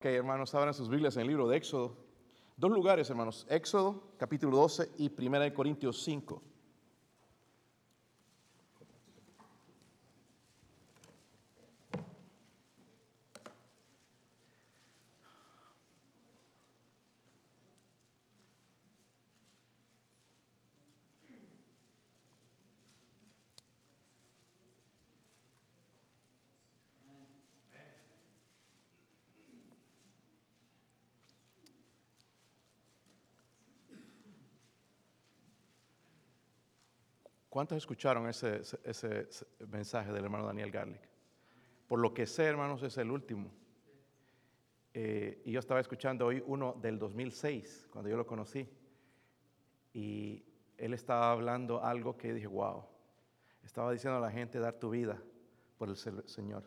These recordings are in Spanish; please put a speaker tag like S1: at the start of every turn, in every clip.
S1: Ok, hermanos, abran sus Biblias en el libro de Éxodo. Dos lugares, hermanos. Éxodo, capítulo 12 y 1 Corintios 5. ¿Cuántos escucharon ese, ese, mensaje del hermano Daniel Garlic? Por lo que sé, hermanos, es el último. Eh, y yo estaba escuchando hoy uno del 2006, cuando yo lo conocí. Y él estaba hablando algo que dije, wow. Estaba diciendo a la gente dar tu vida por el Señor.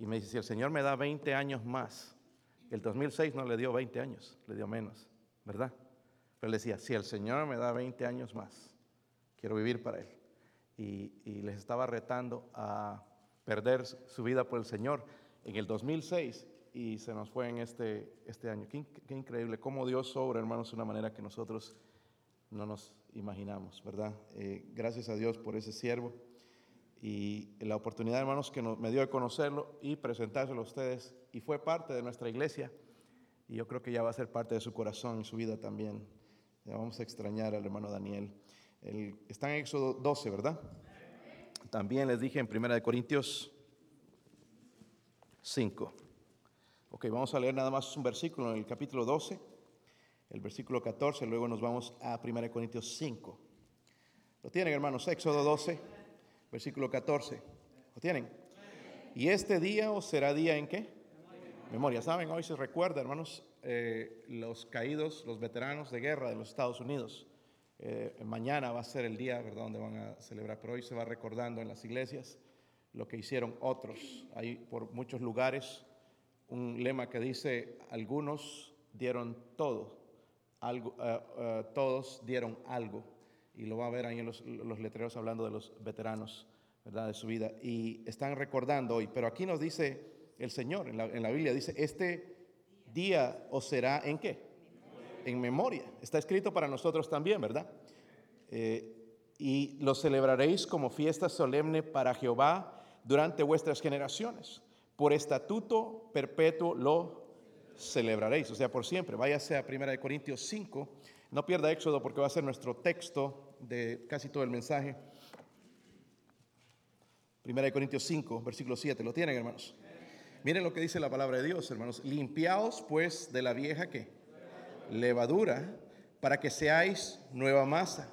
S1: Y me dice, si el Señor me da 20 años más, el 2006 no le dio 20 años, le dio menos, ¿verdad? Pero él decía, si el Señor me da 20 años más, quiero vivir para Él. Y, les estaba retando a perder su vida por el Señor en el 2006 y se nos fue en este, este año. Qué, increíble, cómo Dios obra, hermanos, de una manera que nosotros no nos imaginamos, ¿verdad? Eh, gracias a Dios por ese siervo y la oportunidad, hermanos, que me dio de conocerlo y presentárselo a ustedes. Y fue parte de nuestra iglesia y yo creo que ya va a ser parte de su corazón y su vida también. Ya vamos a extrañar al hermano Daniel está en Éxodo 12, ¿verdad? También les dije en 1 Corintios 5. Ok, vamos a leer nada más un versículo en el capítulo 12, el versículo 14, luego nos vamos a 1 Corintios 5. ¿Lo tienen, hermanos? Éxodo 12, versículo 14. ¿Lo tienen? ¿Y este día os será día en qué? Memoria. ¿Saben? Hoy se recuerda, hermanos, eh, los caídos, los veteranos de guerra de los Estados Unidos. Eh, mañana va a ser el día, donde van a celebrar, pero hoy se va recordando en las iglesias lo que hicieron otros. Hay por muchos lugares un lema que dice, algunos dieron todo, eh, eh, todos dieron algo. Y lo va a ver ahí en los, letreros hablando de los veteranos, ¿verdad?, de su vida. Y están recordando hoy, pero aquí nos dice el Señor, en la, en la Biblia dice, este día os será en qué? En memoria. Está escrito para nosotros también, ¿verdad? Eh, y lo celebraréis como fiesta solemne para Jehová durante vuestras generaciones. Por estatuto perpetuo lo celebraréis, o sea, por siempre. Váyase a 1 Corintios 5. No pierda Éxodo porque va a ser nuestro texto de casi todo el mensaje. 1 Corintios 5, versículo 7. ¿Lo tienen, hermanos? Miren lo que dice la palabra de Dios, hermanos. Limpiaos pues de la vieja que levadura, para que seáis nueva masa,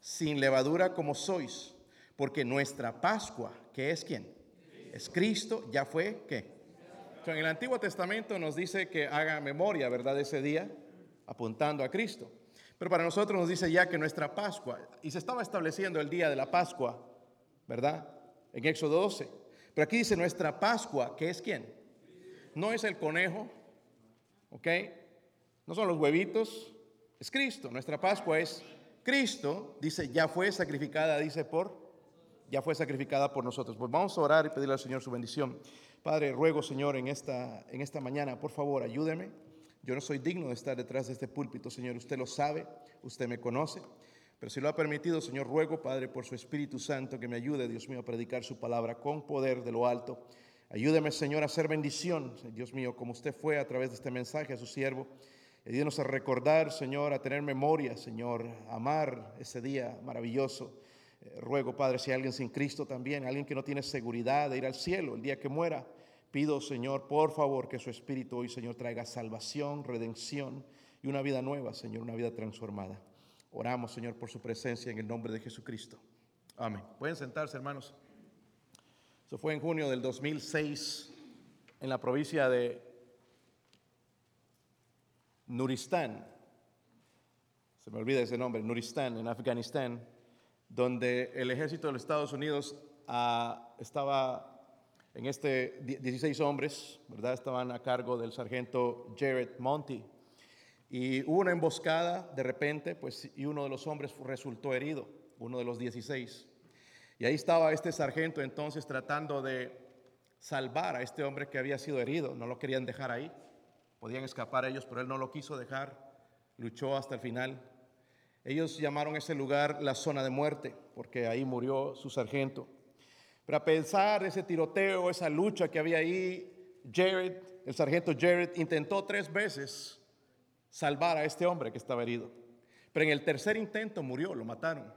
S1: sin levadura como sois, porque nuestra Pascua, que es quién? Es Cristo, ya fue qué? en el Antiguo Testamento nos dice que haga memoria, ¿verdad?, ese día, apuntando a Cristo. Pero para nosotros nos dice ya que nuestra Pascua, y se estaba estableciendo el día de la Pascua, ¿verdad? En Éxodo 12. Pero aquí dice nuestra Pascua, que es quién? No es el conejo, ¿ok? No son los huevitos, es Cristo. Nuestra Pascua es Cristo, dice, ya fue sacrificada, dice por, ya fue sacrificada por nosotros. Pues vamos a orar y pedirle al Señor su bendición. Padre, ruego, Señor, en esta, en esta mañana, por favor, ayúdeme. Yo no soy digno de estar detrás de este púlpito, Señor. Usted lo sabe, usted me conoce. Pero si lo ha permitido, Señor, ruego, Padre, por su Espíritu Santo, que me ayude, Dios mío, a predicar su palabra con poder de lo alto. Ayúdeme, Señor, a hacer bendición, Dios mío, como usted fue a través de este mensaje a su siervo. Ayúdenos a recordar, Señor, a tener memoria, Señor, amar ese día maravilloso. Eh, ruego, Padre, si hay alguien sin Cristo también, alguien que no tiene seguridad de ir al cielo el día que muera, pido, Señor, por favor, que su Espíritu hoy, Señor, traiga salvación, redención y una vida nueva, Señor, una vida transformada. Oramos, Señor, por su presencia en el nombre de Jesucristo. Amén. Pueden sentarse, hermanos. Eso fue en junio del 2006 en la provincia de Nuristán, se me olvida ese nombre, Nuristán, en Afganistán, donde el ejército de los Estados Unidos ah, estaba en este 16 hombres, ¿verdad? Estaban a cargo del sargento Jared Monty. Y hubo una emboscada de repente, pues, y uno de los hombres resultó herido, uno de los 16. Y ahí estaba este sargento entonces tratando de salvar a este hombre que había sido herido, no lo querían dejar ahí. Podían escapar ellos, pero él no lo quiso dejar, luchó hasta el final. Ellos llamaron ese lugar la zona de muerte, porque ahí murió su sargento. Pero a pensar ese tiroteo, esa lucha que había ahí, Jared, el sargento Jared, intentó tres veces salvar a este hombre que estaba herido. Pero en el tercer intento murió, lo mataron.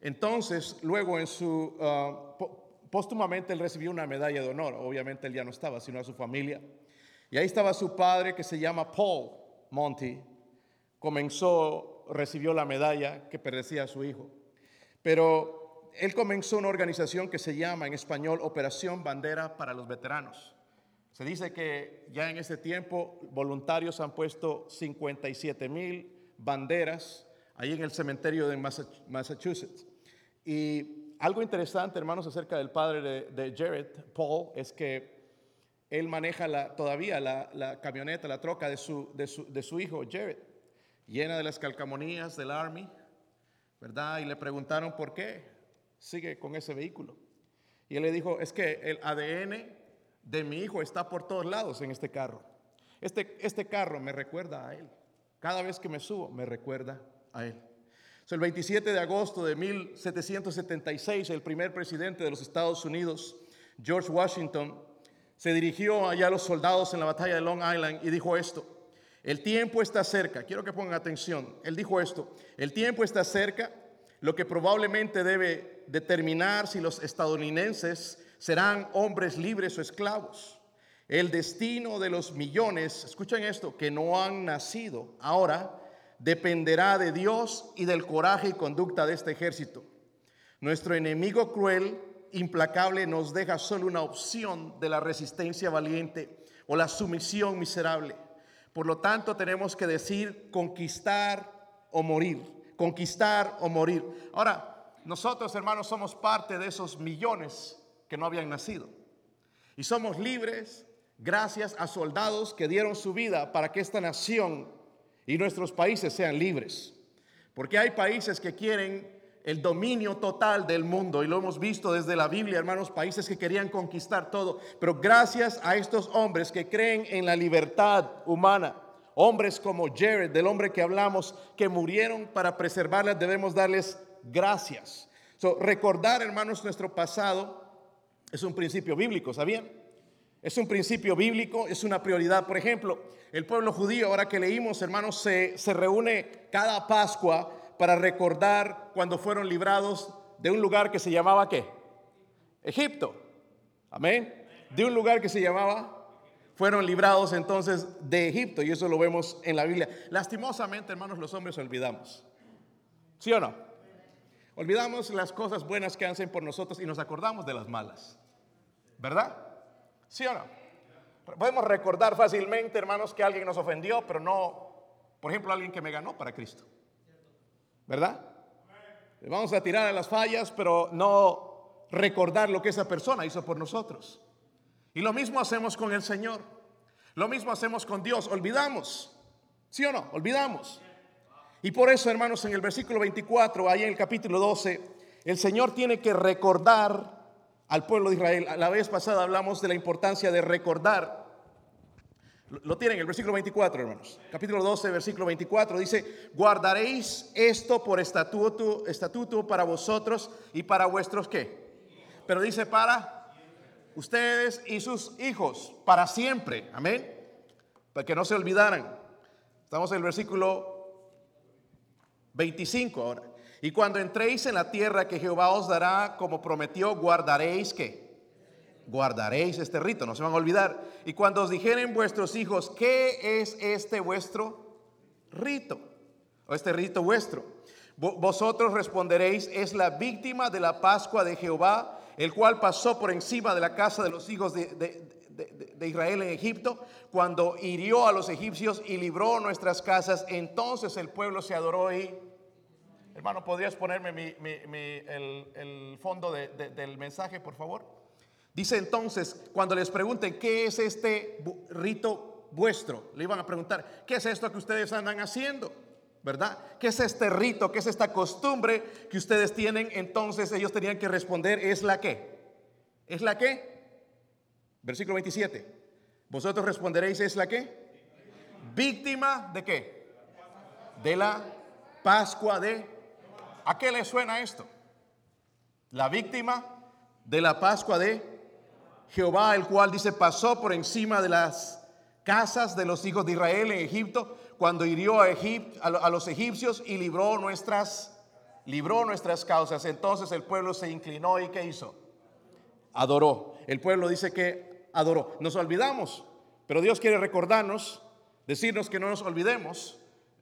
S1: Entonces, luego en su, uh, póstumamente él recibió una medalla de honor. Obviamente él ya no estaba, sino a su familia. Y ahí estaba su padre que se llama Paul Monty. Comenzó, recibió la medalla que pertenecía su hijo. Pero él comenzó una organización que se llama en español Operación Bandera para los Veteranos. Se dice que ya en ese tiempo voluntarios han puesto 57 mil banderas ahí en el cementerio de Massachusetts. Y algo interesante, hermanos, acerca del padre de, Jared, Paul, es que él maneja la, todavía la, camioneta, la troca de su, de, su, hijo, Jared, llena de las calcamonías del Army, ¿verdad? Y le preguntaron por qué sigue con ese vehículo. Y él le dijo, es que el ADN de mi hijo está por todos lados en este carro. Este, este carro me recuerda a él. Cada vez que me subo, me recuerda a él. el 27 de agosto de 1776, el primer presidente de los Estados Unidos, George Washington, se dirigió allá a los soldados en la batalla de Long Island y dijo esto, el tiempo está cerca, quiero que pongan atención, él dijo esto, el tiempo está cerca, lo que probablemente debe determinar si los estadounidenses serán hombres libres o esclavos. El destino de los millones, escuchen esto, que no han nacido ahora, dependerá de Dios y del coraje y conducta de este ejército. Nuestro enemigo cruel, implacable, nos deja solo una opción de la resistencia valiente o la sumisión miserable. Por lo tanto, tenemos que decir conquistar o morir, conquistar o morir. Ahora, nosotros, hermanos, somos parte de esos millones que no habían nacido. Y somos libres gracias a soldados que dieron su vida para que esta nación y nuestros países sean libres. Porque hay países que quieren el dominio total del mundo y lo hemos visto desde la Biblia, hermanos, países que querían conquistar todo. Pero gracias a estos hombres que creen en la libertad humana, hombres como Jared, del hombre que hablamos, que murieron para preservarlas, debemos darles gracias. recordar, hermanos, nuestro pasado es un principio bíblico, ¿sabían? Es un principio bíblico, es una prioridad. Por ejemplo, el pueblo judío, ahora que leímos, hermanos, se, se reúne cada Pascua para recordar cuando fueron librados de un lugar que se llamaba ¿qué? Egipto. Amén. De un lugar que se llamaba fueron librados entonces de Egipto y eso lo vemos en la Biblia. Lastimosamente, hermanos, los hombres olvidamos. ¿Sí o no? Olvidamos las cosas buenas que hacen por nosotros y nos acordamos de las malas. ¿Verdad? ¿Sí o no? Podemos recordar fácilmente, hermanos, que alguien nos ofendió, pero no, por ejemplo, alguien que me ganó para Cristo. ¿Verdad? Vamos a tirar a las fallas, pero no recordar lo que esa persona hizo por nosotros. Y lo mismo hacemos con el Señor. Lo mismo hacemos con Dios. Olvidamos. ¿Sí o no? Olvidamos. Y por eso, hermanos, en el versículo 24, ahí en el capítulo 12, el Señor tiene que recordar al pueblo de Israel. La vez pasada hablamos de la importancia de recordar. Lo tienen, el versículo 24, hermanos. Capítulo 12, versículo 24 dice, guardaréis esto por estatuto, estatuto para vosotros y para vuestros qué. Pero dice para ustedes y sus hijos, para siempre. Amén. Para que no se olvidaran. Estamos en el versículo 25 ahora. Y cuando entréis en la tierra que Jehová os dará, como prometió, guardaréis que guardaréis este rito, no se van a olvidar. Y cuando os dijeren vuestros hijos, ¿qué es este vuestro rito? O este rito vuestro. Vosotros responderéis, es la víctima de la Pascua de Jehová, el cual pasó por encima de la casa de los hijos de, de Israel en Egipto, cuando hirió a los egipcios y libró nuestras casas. Entonces el pueblo se adoró y Hermano, ¿podrías ponerme el, fondo del mensaje, por favor? Dice entonces, cuando les pregunten, ¿qué es este rito vuestro? Le iban a preguntar, ¿qué es esto que ustedes andan haciendo? ¿Verdad? ¿Qué es este rito? ¿Qué es esta costumbre que ustedes tienen? Entonces ellos tenían que responder, ¿es la qué? ¿Es la qué? Versículo 27. Vosotros responderéis, ¿es la qué? víctima de qué? De la Pascua de... ¿A qué le suena esto? La víctima de la Pascua de Jehová, el cual dice pasó por encima de las casas de los hijos de Israel en Egipto cuando hirió a, a los egipcios y libró nuestras, libró nuestras causas. Entonces el pueblo se inclinó y ¿qué hizo? Adoró. El pueblo dice que adoró. Nos olvidamos, pero Dios quiere recordarnos, decirnos que no nos olvidemos.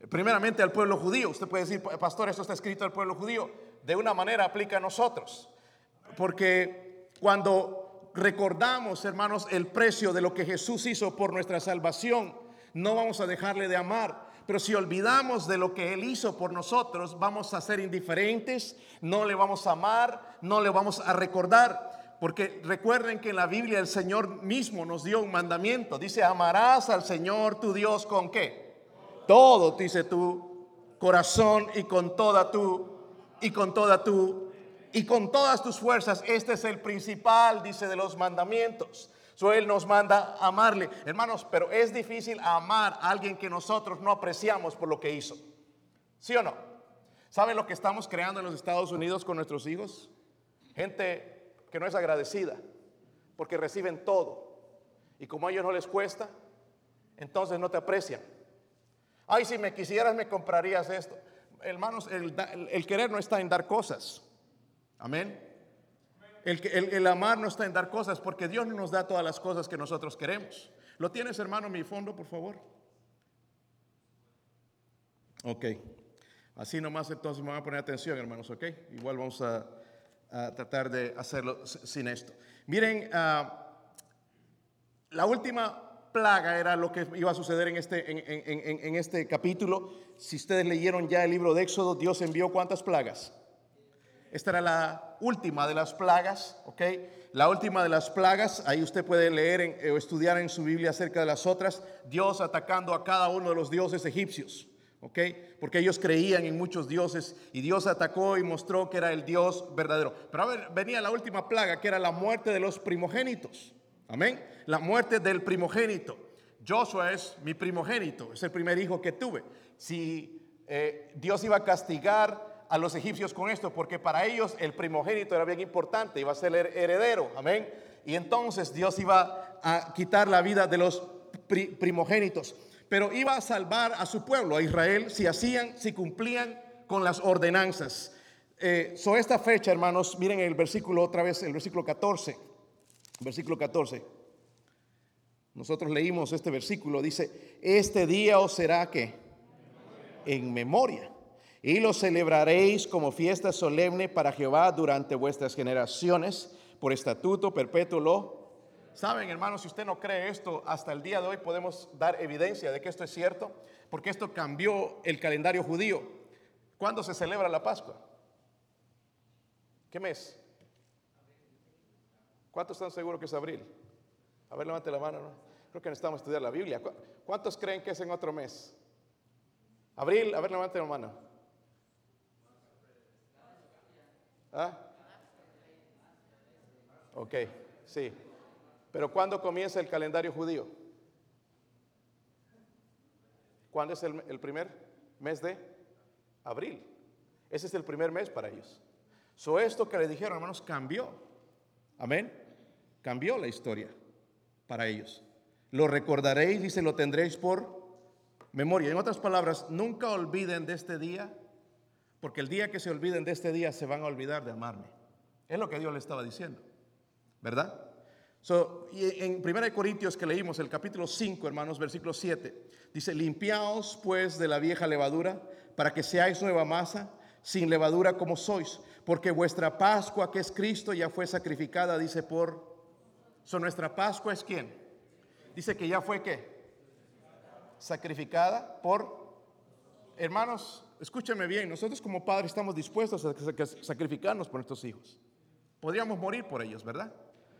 S1: Primeramente al pueblo judío. Usted puede decir, pastor, esto está escrito al pueblo judío. De una manera aplica a nosotros. Porque cuando recordamos, hermanos, el precio de lo que Jesús hizo por nuestra salvación, no vamos a dejarle de amar. Pero si olvidamos de lo que Él hizo por nosotros, vamos a ser indiferentes, no le vamos a amar, no le vamos a recordar. Porque recuerden que en la Biblia el Señor mismo nos dio un mandamiento. Dice, amarás al Señor tu Dios con qué? Todo, dice tu corazón y con toda tu y con toda tu y con todas tus fuerzas. Este es el principal, dice, de los mandamientos. So, él nos manda amarle. Hermanos, pero es difícil amar a alguien que nosotros no apreciamos por lo que hizo. ¿Sí o no? ¿Saben lo que estamos creando en los Estados Unidos con nuestros hijos? Gente que no es agradecida porque reciben todo. Y como a ellos no les cuesta, entonces no te aprecian. Ay, si me quisieras me comprarías esto. Hermanos, el querer no está en dar cosas. Amén. El, el, amar no está en dar cosas porque Dios no nos da todas las cosas que nosotros queremos. ¿Lo tienes, hermano, mi fondo, por favor? Ok. Así nomás entonces me van a poner atención, hermanos, ok. Igual vamos a, tratar de hacerlo sin esto. Miren, ah, la última plaga era lo que iba a suceder en este, en, en este capítulo. Si ustedes leyeron ya el libro de Éxodo, Dios envió cuántas plagas? Esta era la última de las plagas, ¿ok? La última de las plagas, ahí usted puede leer o estudiar en su Biblia acerca de las otras, Dios atacando a cada uno de los dioses egipcios, ¿ok? Porque ellos creían en muchos dioses y Dios atacó y mostró que era el Dios verdadero. Pero ver, venía la última plaga, que era la muerte de los primogénitos, amén, la muerte del primogénito. Joshua es mi primogénito, es el primer hijo que tuve. Si eh, Dios iba a castigar a los egipcios con esto, porque para ellos el primogénito era bien importante, iba a ser heredero, amén. Y entonces Dios iba a quitar la vida de los primogénitos, pero iba a salvar a su pueblo, a Israel, si hacían, si cumplían con las ordenanzas. Eh, so esta fecha, hermanos, miren el versículo otra vez, el versículo 14, versículo 14. Nosotros leímos este versículo, dice, este día os será que en memoria y lo celebraréis como fiesta solemne para Jehová durante vuestras generaciones, por estatuto perpetuo. Saben, hermanos, si usted no cree esto, hasta el día de hoy podemos dar evidencia de que esto es cierto, porque esto cambió el calendario judío. ¿Cuándo se celebra la Pascua? ¿Qué mes? ¿Cuántos están seguros que es abril? A ver, levante la mano. ¿no? Creo que necesitamos estudiar la Biblia. ¿Cuántos creen que es en otro mes? Abril, a ver, levante la mano. ¿Ah? Ok, sí. Pero ¿cuándo comienza el calendario judío? ¿Cuándo es el, el, primer mes de abril? Ese es el primer mes para ellos. So esto que le dijeron, hermanos, cambió. Amén. Cambió la historia para ellos. Lo recordaréis y se lo tendréis por memoria. En otras palabras, nunca olviden de este día porque el día que se olviden de este día se van a olvidar de amarme. Es lo que Dios le estaba diciendo. ¿Verdad? y en 1 Corintios que leímos, el capítulo 5, hermanos, versículo 7, dice, limpiaos pues de la vieja levadura para que seáis nueva masa, sin levadura como sois, porque vuestra Pascua, que es Cristo, ya fue sacrificada, dice por... So, nuestra Pascua es quién? Dice que ya fue qué? Sacrificada por... Hermanos, escúchame bien, nosotros como padres estamos dispuestos a sacrificarnos por nuestros hijos. Podríamos morir por ellos, ¿verdad?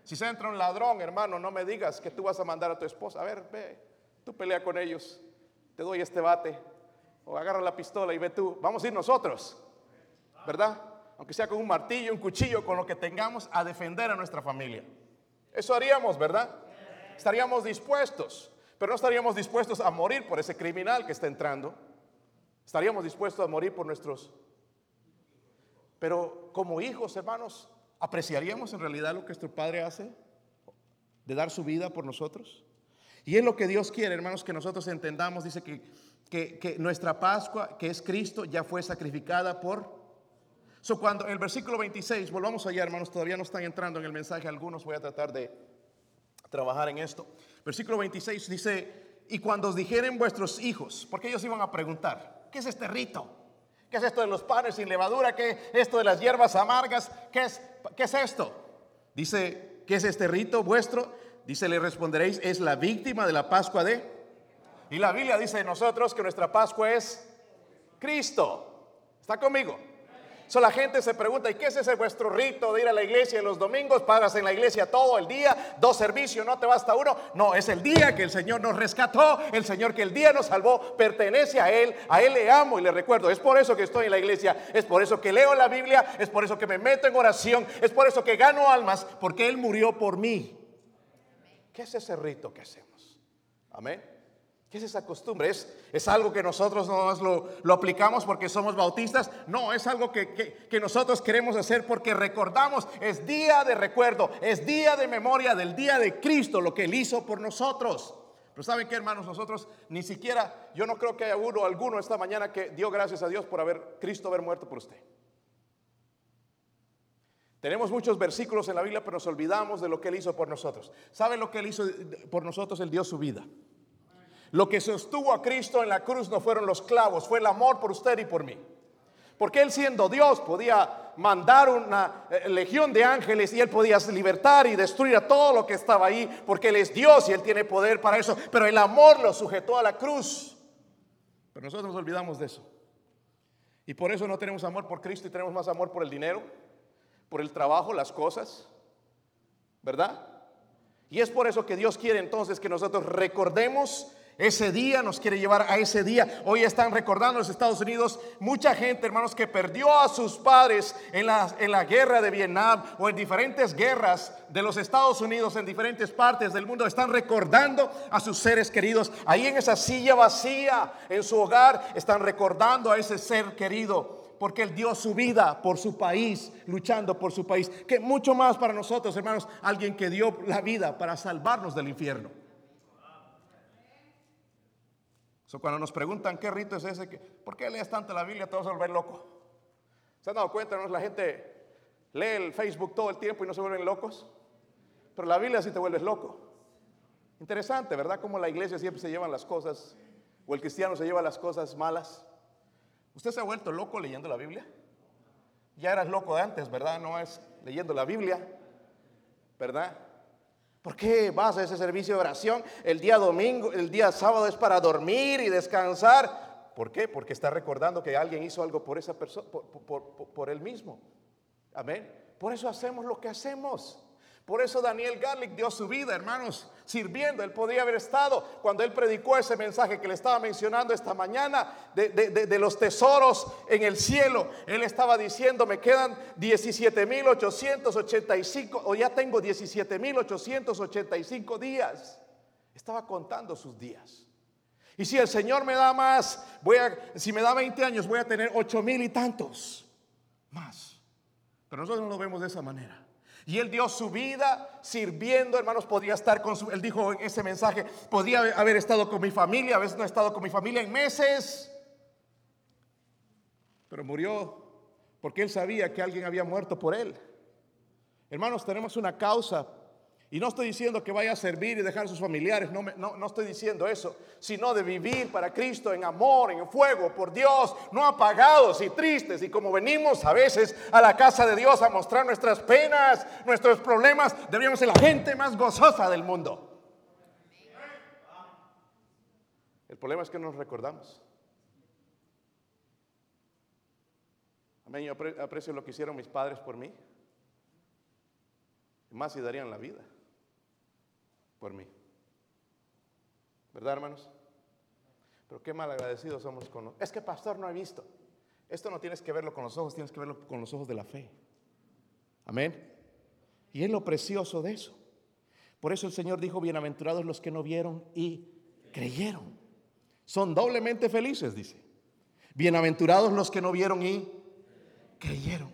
S1: Si se entra un ladrón, hermano, no me digas que tú vas a mandar a tu esposa. A ver, ve, tú pelea con ellos. Te doy este bate. O agarra la pistola y ve tú. Vamos a ir nosotros, ¿verdad? Aunque sea con un martillo, un cuchillo, con lo que tengamos a defender a nuestra familia. Eso haríamos, ¿verdad? Estaríamos dispuestos. Pero no estaríamos dispuestos a morir por ese criminal que está entrando. Estaríamos dispuestos a morir por nuestros... Pero como hijos, hermanos, ¿apreciaríamos en realidad lo que nuestro Padre hace? De dar su vida por nosotros. Y es lo que Dios quiere, hermanos, que nosotros entendamos. Dice que, que, nuestra Pascua, que es Cristo, ya fue sacrificada por... So, cuando en el versículo 26, volvamos allá, hermanos, todavía no están entrando en el mensaje algunos, voy a tratar de trabajar en esto. Versículo 26 dice, y cuando os dijeren vuestros hijos, porque ellos iban a preguntar, ¿qué es este rito? ¿Qué es esto de los panes sin levadura? ¿Qué es esto de las hierbas amargas? ¿Qué es, qué es esto? Dice, ¿qué es este rito vuestro? Dice, le responderéis, es la víctima de la Pascua de... Y la Biblia dice de nosotros que nuestra Pascua es Cristo. ¿Está conmigo? So, la gente se pregunta, ¿y qué es ese vuestro rito de ir a la iglesia los domingos? Pagas en la iglesia todo el día, dos servicios, no te basta uno. No, es el día que el Señor nos rescató, el Señor que el día nos salvó, pertenece a Él, a Él le amo y le recuerdo. Es por eso que estoy en la iglesia, es por eso que leo la Biblia, es por eso que me meto en oración, es por eso que gano almas, porque Él murió por mí. ¿Qué es ese rito que hacemos? Amén. ¿Qué es esa costumbre? ¿Es, es algo que nosotros no lo, lo, aplicamos porque somos bautistas? No, es algo que, que, nosotros queremos hacer porque recordamos, es día de recuerdo, es día de memoria del día de Cristo, lo que Él hizo por nosotros. Pero ¿saben qué, hermanos? Nosotros ni siquiera, yo no creo que haya uno, alguno esta mañana que dio gracias a Dios por haber, Cristo haber muerto por usted. Tenemos muchos versículos en la Biblia, pero nos olvidamos de lo que Él hizo por nosotros. ¿Saben lo que Él hizo por nosotros? Él dio su vida. Lo que sostuvo a Cristo en la cruz no fueron los clavos, fue el amor por usted y por mí. Porque Él siendo Dios podía mandar una eh, legión de ángeles y Él podía libertar y destruir a todo lo que estaba ahí, porque Él es Dios y Él tiene poder para eso. Pero el amor lo sujetó a la cruz. Pero nosotros nos olvidamos de eso. Y por eso no tenemos amor por Cristo y tenemos más amor por el dinero, por el trabajo, las cosas. ¿Verdad? Y es por eso que Dios quiere entonces que nosotros recordemos ese día nos quiere llevar a ese día. Hoy están recordando los Estados Unidos mucha gente, hermanos, que perdió a sus padres en la, en la guerra de Vietnam o en diferentes guerras de los Estados Unidos en diferentes partes del mundo. Están recordando a sus seres queridos. Ahí en esa silla vacía, en su hogar, están recordando a ese ser querido porque Él dio su vida por su país, luchando por su país. Que mucho más para nosotros, hermanos, alguien que dio la vida para salvarnos del infierno. Cuando nos preguntan qué rito es ese, ¿por qué lees tanto la Biblia? Te vas a volver loco. ¿Se han dado cuenta? No? La gente lee el Facebook todo el tiempo y no se vuelven locos. Pero la Biblia sí te vuelves loco. Interesante, ¿verdad? Como la iglesia siempre se llevan las cosas, o el cristiano se lleva las cosas malas. ¿Usted se ha vuelto loco leyendo la Biblia? Ya eras loco de antes, ¿verdad? No es leyendo la Biblia, ¿verdad? ¿Por qué vas a ese servicio de oración? El día domingo, el día sábado es para dormir y descansar. ¿Por qué? Porque está recordando que alguien hizo algo por esa persona, por, por él mismo. Amén. Por eso hacemos lo que hacemos. Por eso Daniel Garlic dio su vida, hermanos, sirviendo. Él podía haber estado cuando él predicó ese mensaje que le estaba mencionando esta mañana de, los tesoros en el cielo. Él estaba diciendo, me quedan 17.885 o ya tengo 17.885 días. Estaba contando sus días. Y si el Señor me da más, voy a, si me da 20 años, voy a tener 8 mil y tantos más. Pero nosotros no lo vemos de esa manera. Y él dio su vida sirviendo, hermanos, podía estar con su, él dijo en ese mensaje, podía haber estado con mi familia, a veces no ha estado con mi familia en meses, pero murió porque él sabía que alguien había muerto por él. Hermanos, tenemos una causa y no estoy diciendo que vaya a servir y dejar a sus familiares, no, no, estoy diciendo eso, sino de vivir para Cristo en amor, en fuego, por Dios, no apagados y tristes. Y como venimos a veces a la casa de Dios a mostrar nuestras penas, nuestros problemas, deberíamos ser la gente más gozosa del mundo. El problema es que no nos recordamos. Amén, yo aprecio lo que hicieron mis padres por mí. Más si darían la vida por mí. ¿Verdad, hermanos? Pero qué mal agradecidos somos con... Es que pastor no ha visto. Esto no tienes que verlo con los ojos, tienes que verlo con los ojos de la fe. Amén. Y es lo precioso de eso. Por eso el Señor dijo, bienaventurados los que no vieron y creyeron. Son doblemente felices, dice. Bienaventurados los que no vieron y creyeron.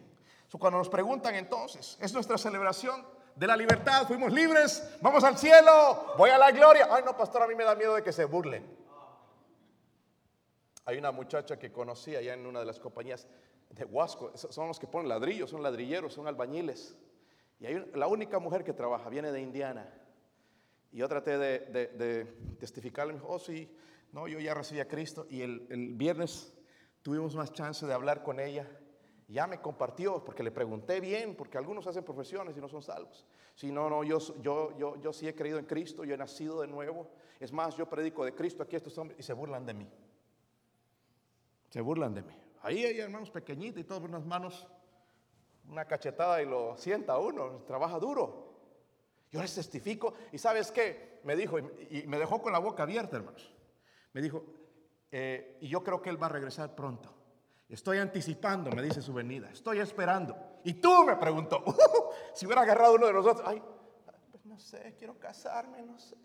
S1: cuando nos preguntan entonces, es nuestra celebración de la libertad, fuimos libres, vamos al cielo, voy a la gloria. Ay, no, pastor, a mí me da miedo de que se burlen. Hay una muchacha que conocí allá en una de las compañías de Huasco, son los que ponen ladrillos, son ladrilleros, son albañiles. Y hay la única mujer que trabaja, viene de Indiana. Y yo traté de, testificarle, me dijo, oh sí, no, yo ya recibí a Cristo. Y el viernes tuvimos más chance de hablar con ella ya me compartió, porque le pregunté bien, porque algunos hacen profesiones y no son salvos. Si no, no, yo, yo, yo, yo sí he creído en Cristo, yo he nacido de nuevo. Es más, yo predico de Cristo aquí a estos hombres y se burlan de mí. Se burlan de mí. Ahí hay hermanos pequeñitos y todos unas manos, una cachetada y lo sienta uno, trabaja duro. Yo les testifico y sabes qué, me dijo, y me dejó con la boca abierta, hermanos. Me dijo, eh, y yo creo que él va a regresar pronto. Estoy anticipando, me dice su venida. Estoy esperando. Y tú me preguntó, si hubiera agarrado uno de nosotros, ay, pues no sé, quiero casarme, no sé.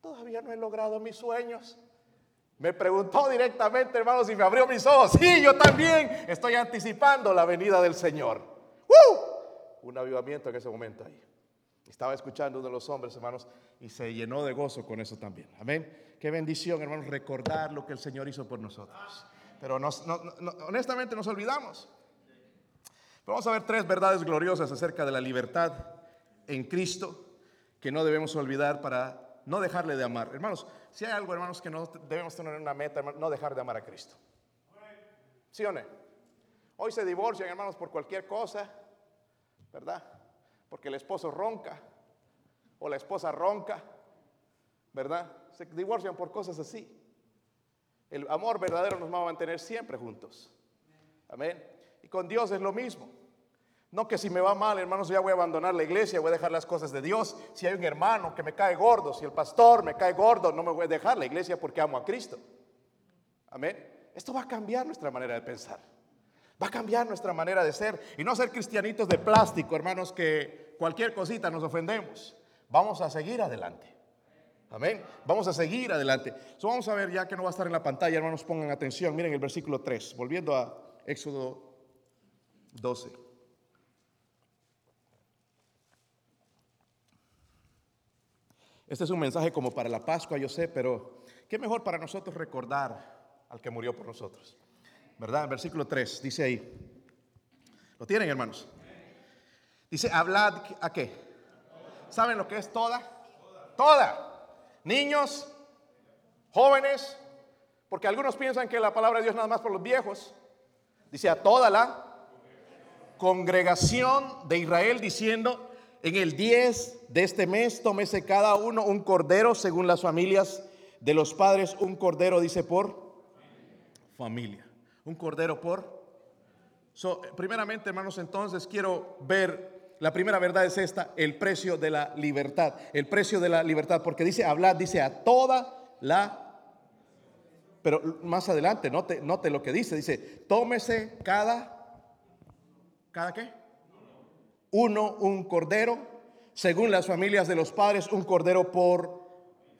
S1: Todavía no he logrado mis sueños. Me preguntó directamente, hermanos, y me abrió mis ojos. Sí, yo también estoy anticipando la venida del Señor. Un avivamiento en ese momento ahí. Estaba escuchando uno de los hombres, hermanos, y se llenó de gozo con eso también. Amén. Qué bendición, hermanos, recordar lo que el Señor hizo por nosotros pero honestamente nos olvidamos. vamos a ver tres verdades gloriosas acerca de la libertad en Cristo que no debemos olvidar para no dejarle de amar. Hermanos, si hay algo, hermanos, que no debemos tener una meta, no dejar de amar a Cristo. ¿Sí o no? Hoy se divorcian, hermanos, por cualquier cosa, ¿verdad? Porque el esposo ronca o la esposa ronca, ¿verdad? Se divorcian por cosas así. El amor verdadero nos va a mantener siempre juntos. Amén. Y con Dios es lo mismo. No que si me va mal, hermanos, ya voy a abandonar la iglesia, voy a dejar las cosas de Dios. Si hay un hermano que me cae gordo, si el pastor me cae gordo, no me voy a dejar la iglesia porque amo a Cristo. Amén. Esto va a cambiar nuestra manera de pensar. Va a cambiar nuestra manera de ser y no ser cristianitos de plástico, hermanos, que cualquier cosita nos ofendemos. Vamos a seguir adelante. Amén. Vamos a seguir adelante. vamos a ver ya que no va a estar en la pantalla, hermanos, pongan atención. Miren el versículo 3, volviendo a Éxodo 12. Este es un mensaje como para la Pascua, yo sé, pero qué mejor para nosotros recordar al que murió por nosotros. ¿Verdad? Versículo 3 dice ahí. ¿Lo tienen, hermanos? Dice, hablad a qué? ¿Saben lo que es toda? Toda niños, jóvenes, porque algunos piensan que la palabra de Dios nada más por los viejos. Dice a toda la congregación de Israel diciendo, en el 10 de este mes tómese cada uno un cordero según las familias de los padres, un cordero dice por familia, un cordero por... primeramente, hermanos, entonces quiero ver la primera verdad es esta, el precio de la libertad. El precio de la libertad, porque dice hablar, dice a toda la... Pero más adelante, note, note lo que dice, dice, tómese cada... ¿Cada qué? Uno, un cordero, según las familias de los padres, un cordero por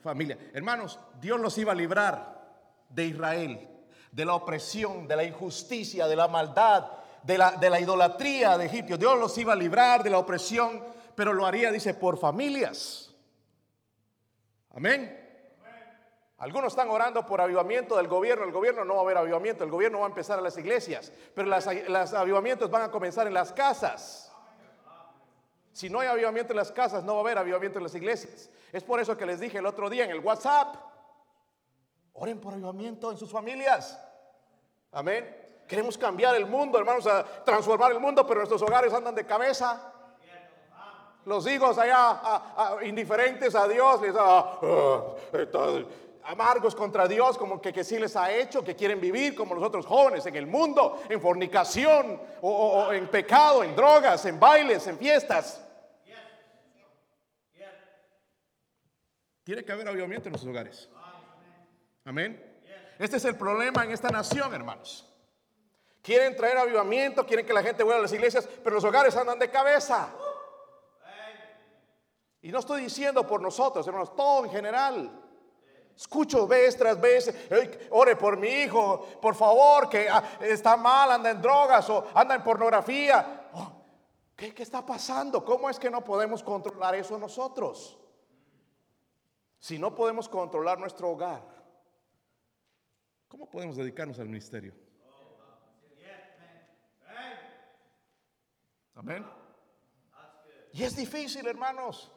S1: familia. Hermanos, Dios los iba a librar de Israel, de la opresión, de la injusticia, de la maldad, de la, idolatría de Egipto. Dios los iba a librar de la opresión, pero lo haría, dice, por familias. Amén. Algunos están orando por avivamiento del gobierno. El gobierno no va a haber avivamiento. El gobierno va a empezar a las iglesias. Pero los avivamientos van a comenzar en las casas. Si no hay avivamiento en las casas, no va a haber avivamiento en las iglesias. Es por eso que les dije el otro día en el WhatsApp. Oren por avivamiento en sus familias. Amén. Queremos cambiar el mundo, hermanos, a transformar el mundo, pero nuestros hogares andan de cabeza. Los hijos allá indiferentes a Dios, les, ah, amargos contra Dios, como que, que sí les ha hecho, que quieren vivir como los otros jóvenes en el mundo, en fornicación, o, en pecado, en drogas, en bailes, en fiestas. Tiene que haber avivamiento en nuestros hogares. Amén. Este es el problema en esta nación, hermanos. Quieren traer avivamiento, quieren que la gente vuelva a las iglesias, pero los hogares andan de cabeza. Y no estoy diciendo por nosotros, hermanos, todo en general. Escucho vez tras vez, ore por mi hijo, por favor, que ah, está mal, anda en drogas o anda en pornografía. Oh, ¿qué, ¿Qué está pasando? ¿Cómo es que no podemos controlar eso nosotros? Si no podemos controlar nuestro hogar, ¿cómo podemos dedicarnos al ministerio? Amén. Y es difícil, hermanos,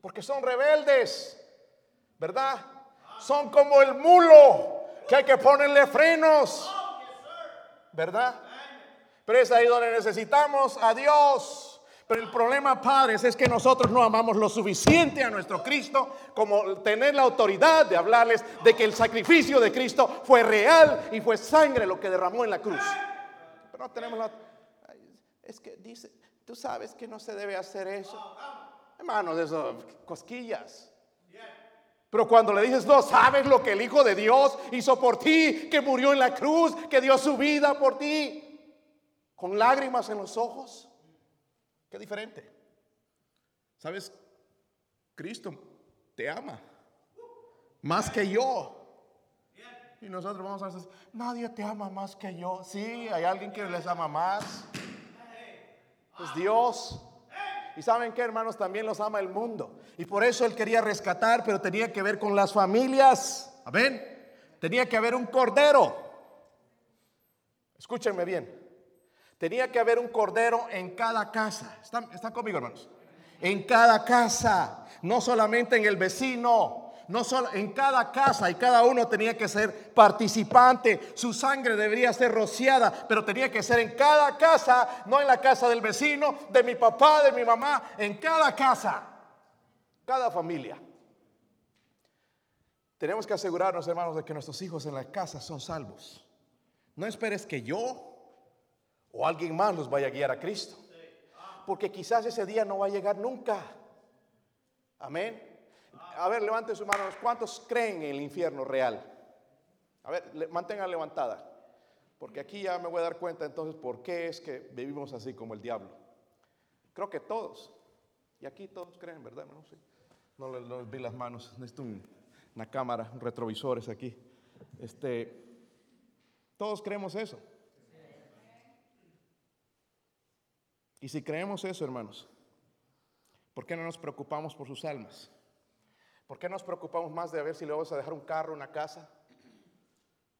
S1: porque son rebeldes, ¿verdad? Son como el mulo que hay que ponerle frenos, ¿verdad? Pero es ahí donde necesitamos a Dios. Pero el problema, padres, es que nosotros no amamos lo suficiente a nuestro Cristo como tener la autoridad de hablarles de que el sacrificio de Cristo fue real y fue sangre lo que derramó en la cruz. Pero no tenemos la es que dice, tú sabes que no se debe hacer eso. Hermanos, eso, cosquillas. Pero cuando le dices, no, sabes lo que el Hijo de Dios hizo por ti, que murió en la cruz, que dio su vida por ti, con lágrimas en los ojos. Qué diferente. ¿Sabes? Cristo te ama más que yo. Y nosotros vamos a decir, nadie te ama más que yo. Sí, hay alguien que les ama más es Dios. Y saben que hermanos, también los ama el mundo. Y por eso él quería rescatar, pero tenía que ver con las familias. Amén. Tenía que haber un cordero. Escúchenme bien. Tenía que haber un cordero en cada casa. ¿Están, están conmigo, hermanos? En cada casa. No solamente en el vecino, no solo en cada casa y cada uno tenía que ser participante, su sangre debería ser rociada, pero tenía que ser en cada casa, no en la casa del vecino, de mi papá, de mi mamá, en cada casa, cada familia. Tenemos que asegurarnos, hermanos, de que nuestros hijos en la casa son salvos. No esperes que yo o alguien más los vaya a guiar a Cristo, porque quizás ese día no va a llegar nunca. Amén. A ver, levanten sus manos. ¿Cuántos creen en el infierno real? A ver, mantengan levantada. Porque aquí ya me voy a dar cuenta entonces por qué es que vivimos así como el diablo. Creo que todos. Y aquí todos creen, ¿verdad? No, sé. no les, vi las manos. Necesito una cámara, un retrovisor es aquí. Este, todos creemos eso. Y si creemos eso, hermanos, ¿por qué no nos preocupamos por sus almas? ¿Por qué nos preocupamos más de ver si le vamos a dejar un carro, una casa?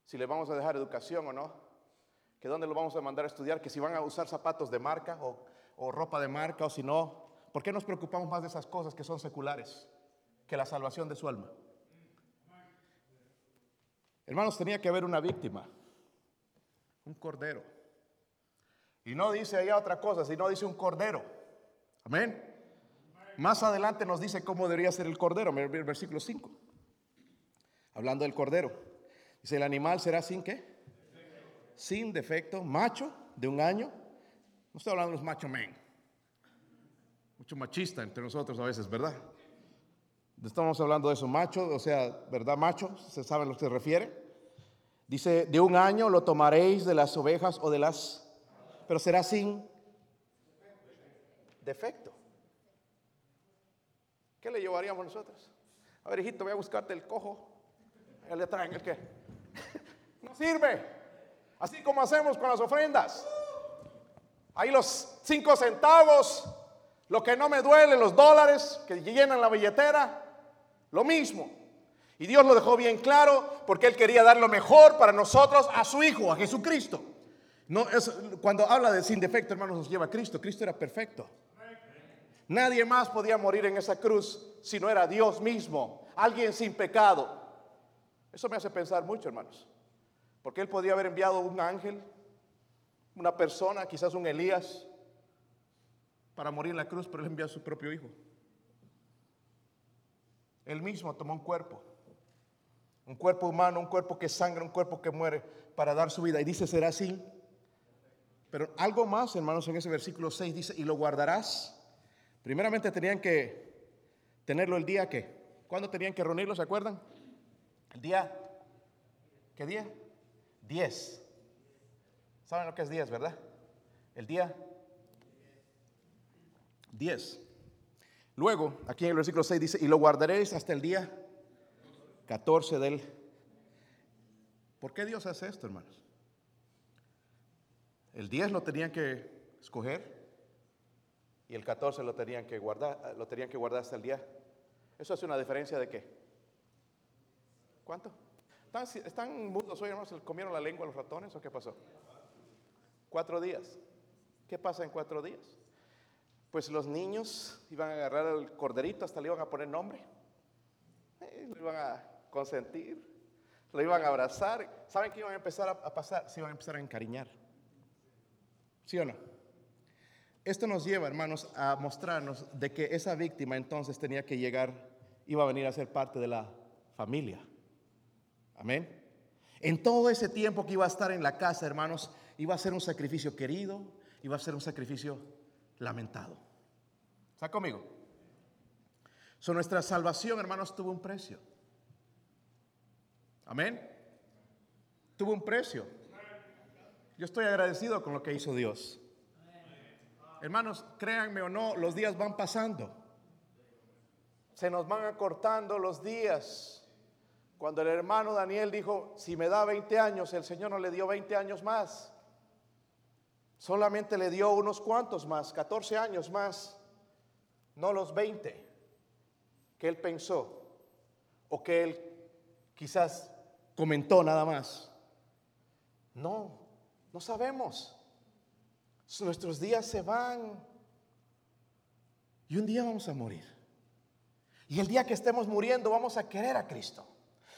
S1: Si le vamos a dejar educación o no. Que dónde lo vamos a mandar a estudiar, que si van a usar zapatos de marca o, o ropa de marca o si no. ¿Por qué nos preocupamos más de esas cosas que son seculares que la salvación de su alma? Hermanos, tenía que haber una víctima, un cordero. Y no dice allá otra cosa, sino dice un cordero. Amén. Más adelante nos dice cómo debería ser el cordero, versículo 5. Hablando del cordero. Dice, el animal será sin qué? Sin defecto, macho de un año. No estoy hablando de los macho men. Mucho machista entre nosotros a veces, ¿verdad? Estamos hablando de eso, macho, o sea, ¿verdad? Macho, se sabe a lo que se refiere. Dice, de un año lo tomaréis de las ovejas o de las, pero será sin defecto. ¿Qué le llevaríamos nosotros? A ver, hijito, voy a buscarte el cojo. Ya le traen el que. no sirve. Así como hacemos con las ofrendas. Ahí los cinco centavos, lo que no me duele, los dólares que llenan la billetera, lo mismo. Y Dios lo dejó bien claro porque Él quería dar lo mejor para nosotros a su Hijo, a Jesucristo. No, cuando habla de sin defecto, hermanos, nos lleva a Cristo. Cristo era perfecto. Nadie más podía morir en esa cruz si no era Dios mismo, alguien sin pecado. Eso me hace pensar mucho, hermanos. Porque Él podía haber enviado un ángel, una persona, quizás un Elías, para morir en la cruz, pero Él envió a su propio Hijo. Él mismo tomó un cuerpo, un cuerpo humano, un cuerpo que sangra, un cuerpo que muere para dar su vida. Y dice, será así. Pero algo más, hermanos, en ese versículo 6 dice, y lo guardarás Primeramente tenían que tenerlo el día que. ¿Cuándo tenían que reunirlo? ¿Se acuerdan? El día. ¿Qué día? 10. ¿Saben lo que es 10, verdad? El día 10. Luego, aquí en el versículo 6 dice, y lo guardaréis hasta el día 14 del... ¿Por qué Dios hace esto, hermanos? El 10 lo tenían que escoger y el 14 lo tenían que guardar, lo tenían que guardar hasta el día. Eso hace una diferencia de qué? ¿Cuánto? ¿Están, están mudos hoy, hermanos? ¿Se comieron la lengua los ratones o qué pasó? Cuatro días. ¿Qué pasa en cuatro días? Pues los niños iban a agarrar al corderito, hasta le iban a poner nombre. Eh, lo iban a consentir, lo iban a abrazar. ¿Saben qué iban a empezar a pasar? Se iban a empezar a encariñar. ¿Sí o no? Esto nos lleva, hermanos, a mostrarnos de que esa víctima entonces tenía que llegar, iba a venir a ser parte de la familia. Amén. En todo ese tiempo que iba a estar en la casa, hermanos, iba a ser un sacrificio querido, iba a ser un sacrificio lamentado. ¿Está conmigo? So, nuestra salvación, hermanos, tuvo un precio. Amén. Tuvo un precio. Yo estoy agradecido con lo que hizo Dios. Hermanos, créanme o no, los días van pasando. Se nos van acortando los días. Cuando el hermano Daniel dijo, si me da 20 años, el Señor no le dio 20 años más. Solamente le dio unos cuantos más, 14 años más, no los 20 que él pensó o que él quizás comentó nada más. No, no sabemos. Nuestros días se van y un día vamos a morir. Y el día que estemos muriendo vamos a querer a Cristo.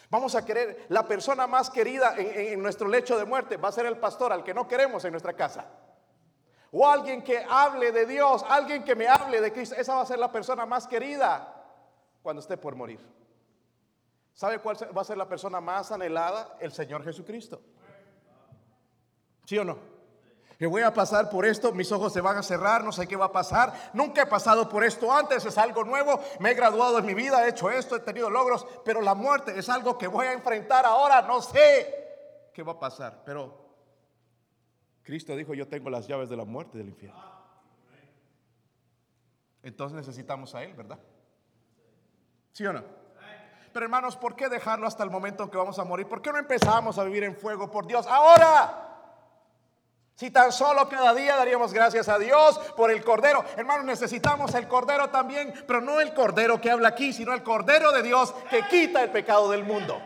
S1: Vamos a querer, la persona más querida en, nuestro lecho de muerte va a ser el pastor al que no queremos en nuestra casa. O alguien que hable de Dios, alguien que me hable de Cristo. Esa va a ser la persona más querida cuando esté por morir. ¿Sabe cuál va a ser la persona más anhelada? El Señor Jesucristo. ¿Sí o no? Que voy a pasar por esto, mis ojos se van a cerrar, no sé qué va a pasar. Nunca he pasado por esto antes, es algo nuevo. Me he graduado en mi vida, he hecho esto, he tenido logros, pero la muerte es algo que voy a enfrentar ahora, no sé qué va a pasar. Pero Cristo dijo, yo tengo las llaves de la muerte del infierno. Entonces necesitamos a Él, ¿verdad? ¿Sí o no? Pero hermanos, ¿por qué dejarlo hasta el momento en que vamos a morir? ¿Por qué no empezamos a vivir en fuego por Dios ahora? Si tan solo cada día daríamos gracias a Dios por el Cordero. Hermanos, necesitamos el Cordero también, pero no el Cordero que habla aquí, sino el Cordero de Dios que quita el pecado del mundo.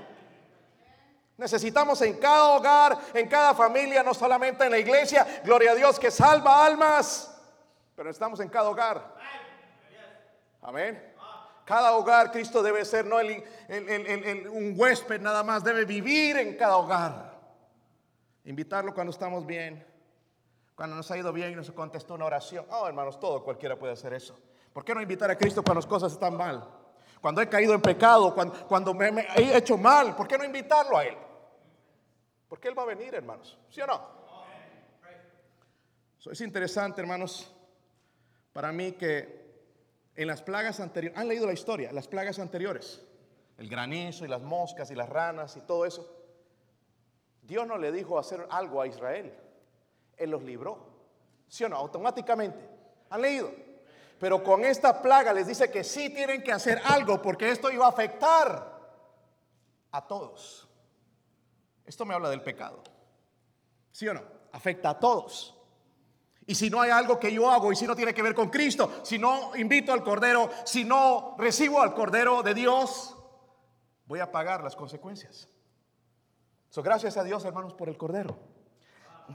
S1: Necesitamos en cada hogar, en cada familia, no solamente en la iglesia, gloria a Dios que salva almas, pero estamos en cada hogar. Amén. Cada hogar, Cristo debe ser no un huésped nada más, debe vivir en cada hogar. Invitarlo cuando estamos bien, cuando nos ha ido bien y nos contestó una oración. Oh, hermanos, todo cualquiera puede hacer eso. ¿Por qué no invitar a Cristo cuando las cosas están mal? Cuando he caído en pecado, cuando, me, he hecho mal, ¿por qué no invitarlo a Él? Porque Él va a venir, hermanos. ¿Sí o no? es interesante, hermanos, para mí que en las plagas anteriores, han leído la historia, las plagas anteriores, el granizo y las moscas y las ranas y todo eso, Dios no le dijo hacer algo a Israel. Él los libró. ¿Sí o no? Automáticamente. ¿Han leído? Pero con esta plaga les dice que sí tienen que hacer algo porque esto iba a afectar a todos. Esto me habla del pecado. ¿Sí o no? Afecta a todos. Y si no hay algo que yo hago y si no tiene que ver con Cristo, si no invito al Cordero, si no recibo al Cordero de Dios, voy a pagar las consecuencias. So, gracias a Dios, hermanos, por el Cordero.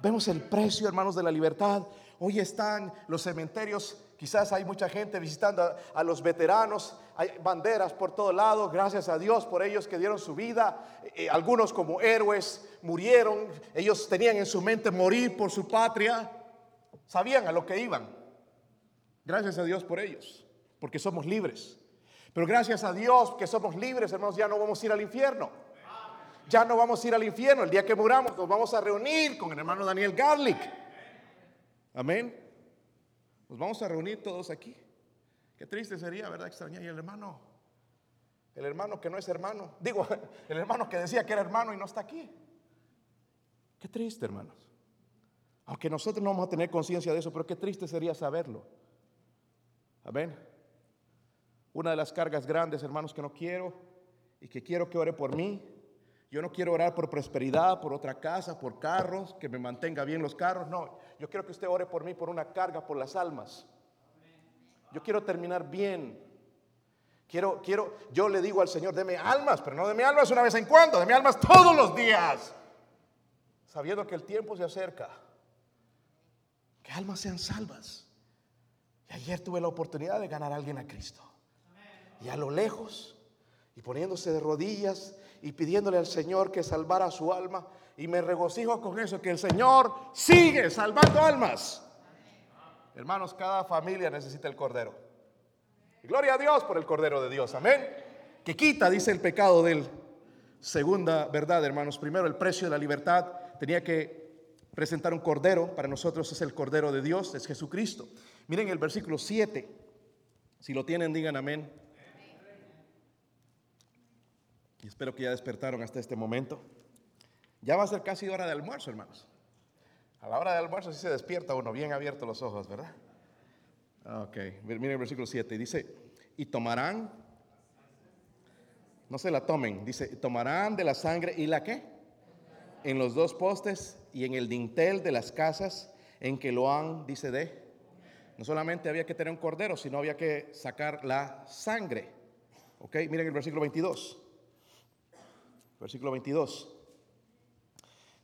S1: Vemos el precio, hermanos, de la libertad. Hoy están los cementerios, quizás hay mucha gente visitando a, los veteranos, hay banderas por todos lados, gracias a Dios por ellos que dieron su vida, eh, algunos como héroes murieron, ellos tenían en su mente morir por su patria, sabían a lo que iban. Gracias a Dios por ellos, porque somos libres. Pero gracias a Dios que somos libres, hermanos, ya no vamos a ir al infierno ya no vamos a ir al infierno. El día que muramos nos vamos a reunir con el hermano Daniel Garlic. Amén. Nos vamos a reunir todos aquí. Qué triste sería, ¿verdad? Extrañar. Y el hermano, el hermano que no es hermano. Digo, el hermano que decía que era hermano y no está aquí. Qué triste, hermanos. Aunque nosotros no vamos a tener conciencia de eso, pero qué triste sería saberlo. Amén. Una de las cargas grandes, hermanos, que no quiero y que quiero que ore por mí. Yo no quiero orar por prosperidad, por otra casa, por carros, que me mantenga bien los carros. No, yo quiero que usted ore por mí, por una carga, por las almas. Yo quiero terminar bien. Quiero, quiero, yo le digo al Señor, deme almas, pero no deme almas una vez en cuando, deme almas todos los días. Sabiendo que el tiempo se acerca. Que almas sean salvas. Y ayer tuve la oportunidad de ganar a alguien a Cristo. Y a lo lejos, y poniéndose de rodillas y pidiéndole al Señor que salvara su alma. Y me regocijo con eso, que el Señor sigue salvando almas. Hermanos, cada familia necesita el Cordero. gloria a Dios por el Cordero de Dios. Amén. Que quita, dice el pecado del segunda verdad, hermanos. Primero, el precio de la libertad tenía que presentar un cordero. Para nosotros es el Cordero de Dios, es Jesucristo. Miren el versículo 7. Si lo tienen, digan amén. Y espero que ya despertaron hasta este momento. Ya va a ser casi hora de almuerzo, hermanos. A la hora de almuerzo sí se despierta uno, bien abierto los ojos, ¿verdad? Ok, miren el versículo 7. Dice, y tomarán, no se la tomen, dice, tomarán de la sangre y la qué? En los dos postes y en el dintel de las casas en que lo han, dice de. No solamente había que tener un cordero, sino había que sacar la sangre. Ok, miren el versículo 22 versículo 22.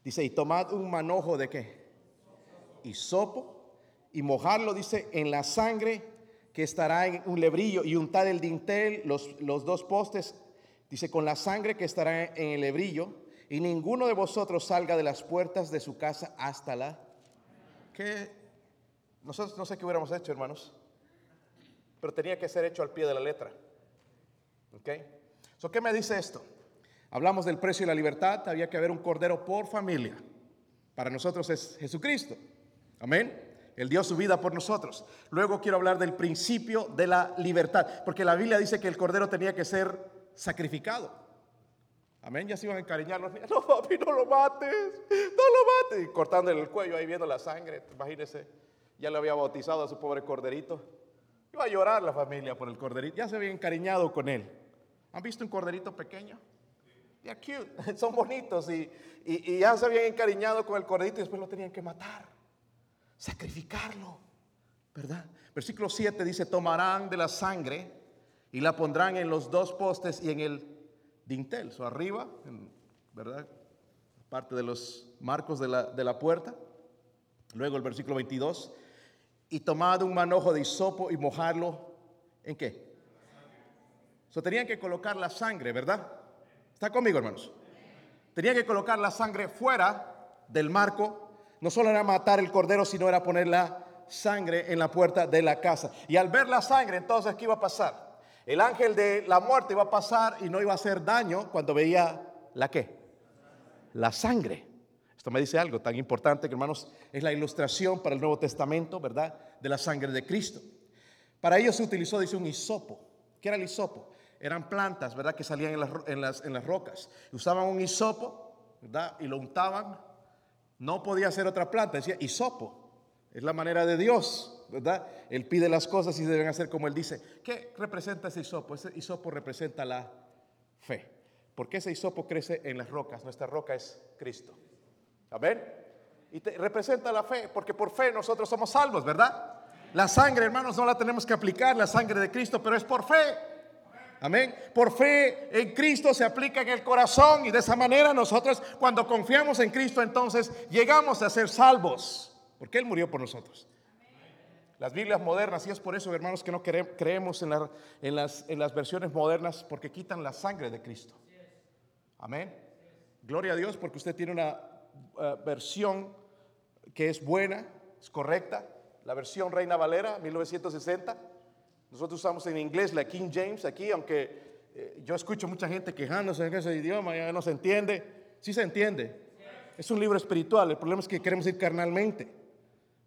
S1: Dice, y tomad un manojo de qué? Y sopo, y mojarlo, dice, en la sangre que estará en un lebrillo, y untar el dintel, los, los dos postes, dice, con la sangre que estará en el lebrillo, y ninguno de vosotros salga de las puertas de su casa hasta la... que Nosotros no sé qué hubiéramos hecho, hermanos, pero tenía que ser hecho al pie de la letra. ¿Ok? So, ¿Qué me dice esto? Hablamos del precio de la libertad, había que haber un cordero por familia. Para nosotros es Jesucristo. Amén. Él dio su vida por nosotros. Luego quiero hablar del principio de la libertad, porque la Biblia dice que el cordero tenía que ser sacrificado. Amén, ya se iban a encariñar los No, papi, no lo mates, no lo mates. Y cortándole el cuello ahí viendo la sangre, imagínese, ya le había bautizado a su pobre corderito. Iba a llorar la familia por el corderito, ya se había encariñado con él. ¿Han visto un corderito pequeño? Cute, son bonitos y, ya se habían encariñado con el corderito y después lo tenían que matar, sacrificarlo, ¿verdad? Versículo 7 dice, tomarán de la sangre y la pondrán en los dos postes y en el dintel, o arriba, ¿verdad? Parte de los marcos de la, de la puerta. Luego el versículo 22, y tomad un manojo de hisopo y mojarlo, ¿en qué? So, tenían que colocar la sangre, ¿verdad? ¿Está conmigo, hermanos? Tenía que colocar la sangre fuera del marco. No solo era matar el cordero, sino era poner la sangre en la puerta de la casa. Y al ver la sangre, entonces, ¿qué iba a pasar? El ángel de la muerte iba a pasar y no iba a hacer daño cuando veía la qué? La sangre. Esto me dice algo tan importante que, hermanos, es la ilustración para el Nuevo Testamento, ¿verdad? De la sangre de Cristo. Para ello se utilizó, dice, un hisopo. ¿Qué era el hisopo? Eran plantas, ¿verdad? Que salían en las, en las, rocas. Usaban un hisopo, ¿verdad? Y lo untaban. No podía ser otra planta, decía hisopo. Es la manera de Dios, ¿verdad? Él pide las cosas y deben hacer como Él dice. ¿Qué representa ese hisopo? Ese hisopo representa la fe. Porque ese hisopo crece en las rocas. Nuestra roca es Cristo. Amén. Y representa la fe, porque por fe nosotros somos salvos, ¿verdad? La sangre, hermanos, no la tenemos que aplicar, la sangre de Cristo, pero es por fe. Amén. Por fe en Cristo se aplica en el corazón y de esa manera nosotros cuando confiamos en Cristo entonces llegamos a ser salvos. Porque Él murió por nosotros. Las Biblias modernas, y es por eso, hermanos, que no creemos en, las versiones modernas porque quitan la sangre de Cristo. Amén. Gloria a Dios porque usted tiene una eh, versión que es buena, es correcta. La versión Reina Valera, 1960 nosotros usamos en inglés la King James aquí, aunque eh, yo escucho mucha gente quejándose en ese idioma, ya no se entiende. Sí se entiende. Es un libro espiritual, el problema es que queremos ir carnalmente,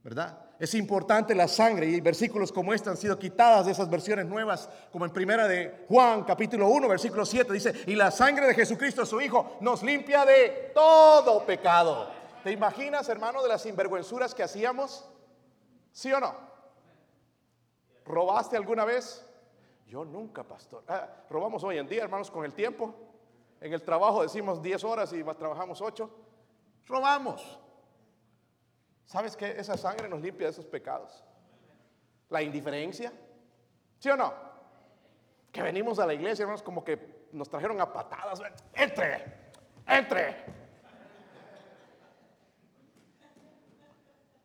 S1: ¿verdad? Es importante la sangre y versículos como este han sido quitadas de esas versiones nuevas, como en primera de Juan capítulo 1, versículo 7, dice, y la sangre de Jesucristo, su Hijo, nos limpia de todo pecado. ¿Te imaginas, hermano, de las sinvergüenzuras que hacíamos? ¿Sí o no? ¿Robaste alguna vez? Yo nunca, pastor. Ah, robamos hoy en día, hermanos, con el tiempo. En el trabajo decimos 10 horas y trabajamos 8. Robamos. ¿Sabes qué? Esa sangre nos limpia de esos pecados. La indiferencia. ¿Sí o no? Que venimos a la iglesia, hermanos, como que nos trajeron a patadas. Entre, entre.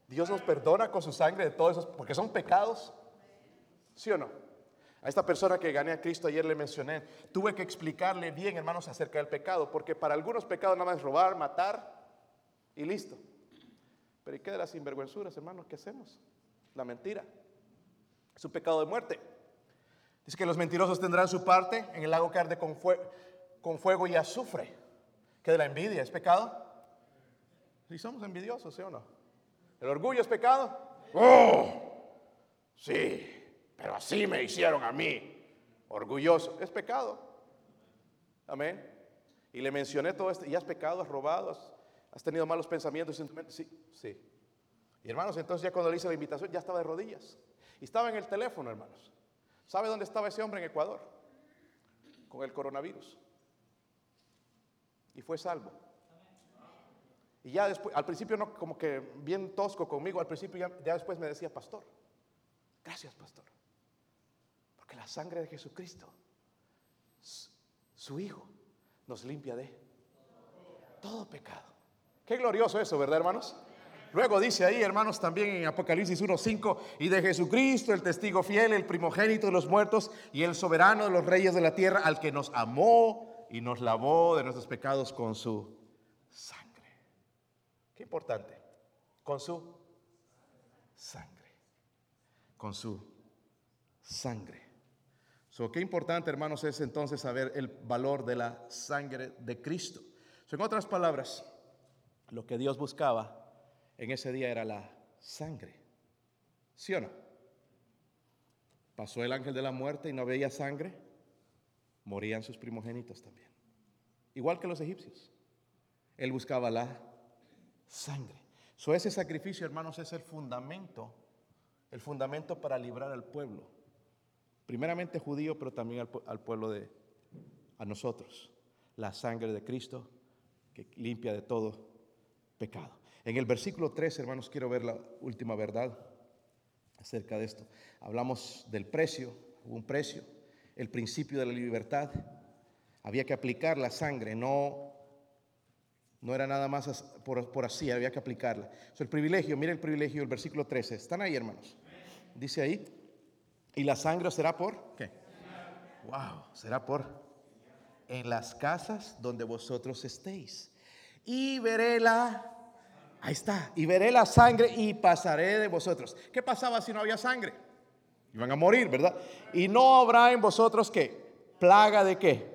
S1: Dios nos perdona con su sangre de todos esos, porque son pecados. ¿Sí o no? A esta persona que gané a Cristo ayer le mencioné, tuve que explicarle bien, hermanos, acerca del pecado, porque para algunos pecados nada más es robar, matar y listo. Pero ¿y qué de las sinvergüenzuras, hermanos? ¿Qué hacemos? La mentira. Es un pecado de muerte. Dice que los mentirosos tendrán su parte en el lago que arde con, con fuego y azufre. ¿Qué de la envidia? ¿Es pecado? Si somos envidiosos, ¿sí o no? ¿El orgullo es pecado? ¡Oh! Sí. Pero así me hicieron a mí. Orgulloso. Es pecado. Amén. Y le mencioné todo esto. ¿Y has pecado? ¿Has robado? ¿Has, tenido malos pensamientos? Sí, sí. Y hermanos, entonces ya cuando le hice la invitación, ya estaba de rodillas. Y estaba en el teléfono, hermanos. ¿Sabe dónde estaba ese hombre en Ecuador? Con el coronavirus. Y fue salvo. Y ya después, al principio no, como que bien tosco conmigo, al principio ya, después me decía, pastor, gracias, pastor sangre de Jesucristo, su Hijo, nos limpia de todo pecado. Qué glorioso eso, ¿verdad, hermanos? Luego dice ahí, hermanos, también en Apocalipsis 1.5, y de Jesucristo, el testigo fiel, el primogénito de los muertos y el soberano de los reyes de la tierra, al que nos amó y nos lavó de nuestros pecados con su sangre. Qué importante, con su sangre, con su sangre qué importante, hermanos, es entonces saber el valor de la sangre de Cristo. en otras palabras, lo que Dios buscaba en ese día era la sangre. ¿Sí o no? Pasó el ángel de la muerte y no veía sangre, morían sus primogénitos también. Igual que los egipcios. Él buscaba la sangre. So, ese sacrificio, hermanos, es el fundamento, el fundamento para librar al pueblo primeramente judío, pero también al, pueblo de, a nosotros. La sangre de Cristo que limpia de todo pecado. En el versículo 3, hermanos, quiero ver la última verdad acerca de esto. Hablamos del precio, un precio, el principio de la libertad. Había que aplicar la sangre, no, no era nada más por, así, había que aplicarla. el privilegio, mire el privilegio del versículo 13. ¿Están ahí, hermanos? Dice ahí, ¿Y la sangre será por qué? Wow, será por en las casas donde vosotros estéis. Y veré la, ahí está, y veré la sangre y pasaré de vosotros. ¿Qué pasaba si no había sangre? Iban a morir, ¿verdad? Y no habrá en vosotros qué? Plaga de qué?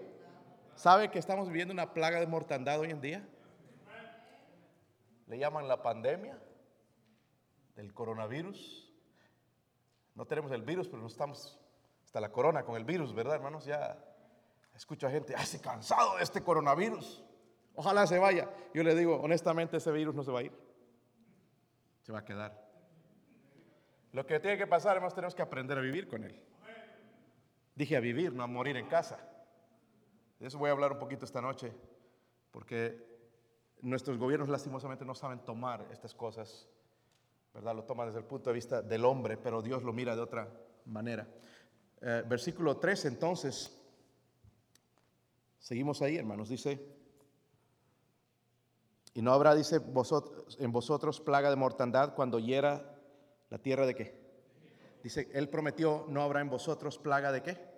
S1: ¿Sabe que estamos viviendo una plaga de mortandad hoy en día? Le llaman la pandemia del coronavirus. No tenemos el virus, pero no estamos hasta la corona con el virus, ¿verdad, hermanos? Ya escucho a gente, ¡ay, cansado de este coronavirus! Ojalá se vaya. Yo le digo, honestamente, ese virus no se va a ir. Se va a quedar. Lo que tiene que pasar, hermanos, tenemos que aprender a vivir con él. Dije a vivir, no a morir en casa. De eso voy a hablar un poquito esta noche, porque nuestros gobiernos lastimosamente no saben tomar estas cosas ¿verdad? Lo toma desde el punto de vista del hombre, pero Dios lo mira de otra manera. Eh, versículo 3, entonces, seguimos ahí, hermanos, dice, y no habrá, dice, vosotros, en vosotros plaga de mortandad cuando hiera la tierra de qué. Dice, Él prometió, no habrá en vosotros plaga de qué.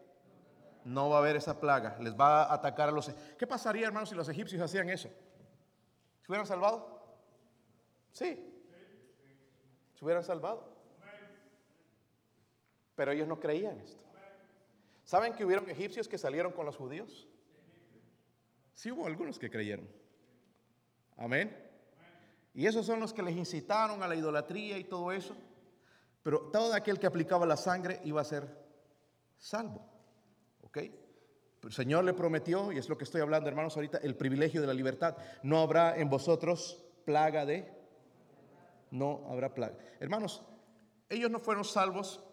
S1: No va a haber esa plaga, les va a atacar a los... ¿Qué pasaría, hermanos, si los egipcios hacían eso? ¿Se hubieran salvado? Sí, se hubieran salvado. Pero ellos no creían esto. ¿Saben que hubieron egipcios que salieron con los judíos? Sí hubo algunos que creyeron. Amén. Y esos son los que les incitaron a la idolatría y todo eso. Pero todo aquel que aplicaba la sangre iba a ser salvo. ¿Ok? el Señor le prometió, y es lo que estoy hablando, hermanos, ahorita, el privilegio de la libertad. No habrá en vosotros plaga de no habrá plaga. Hermanos, ellos no fueron salvos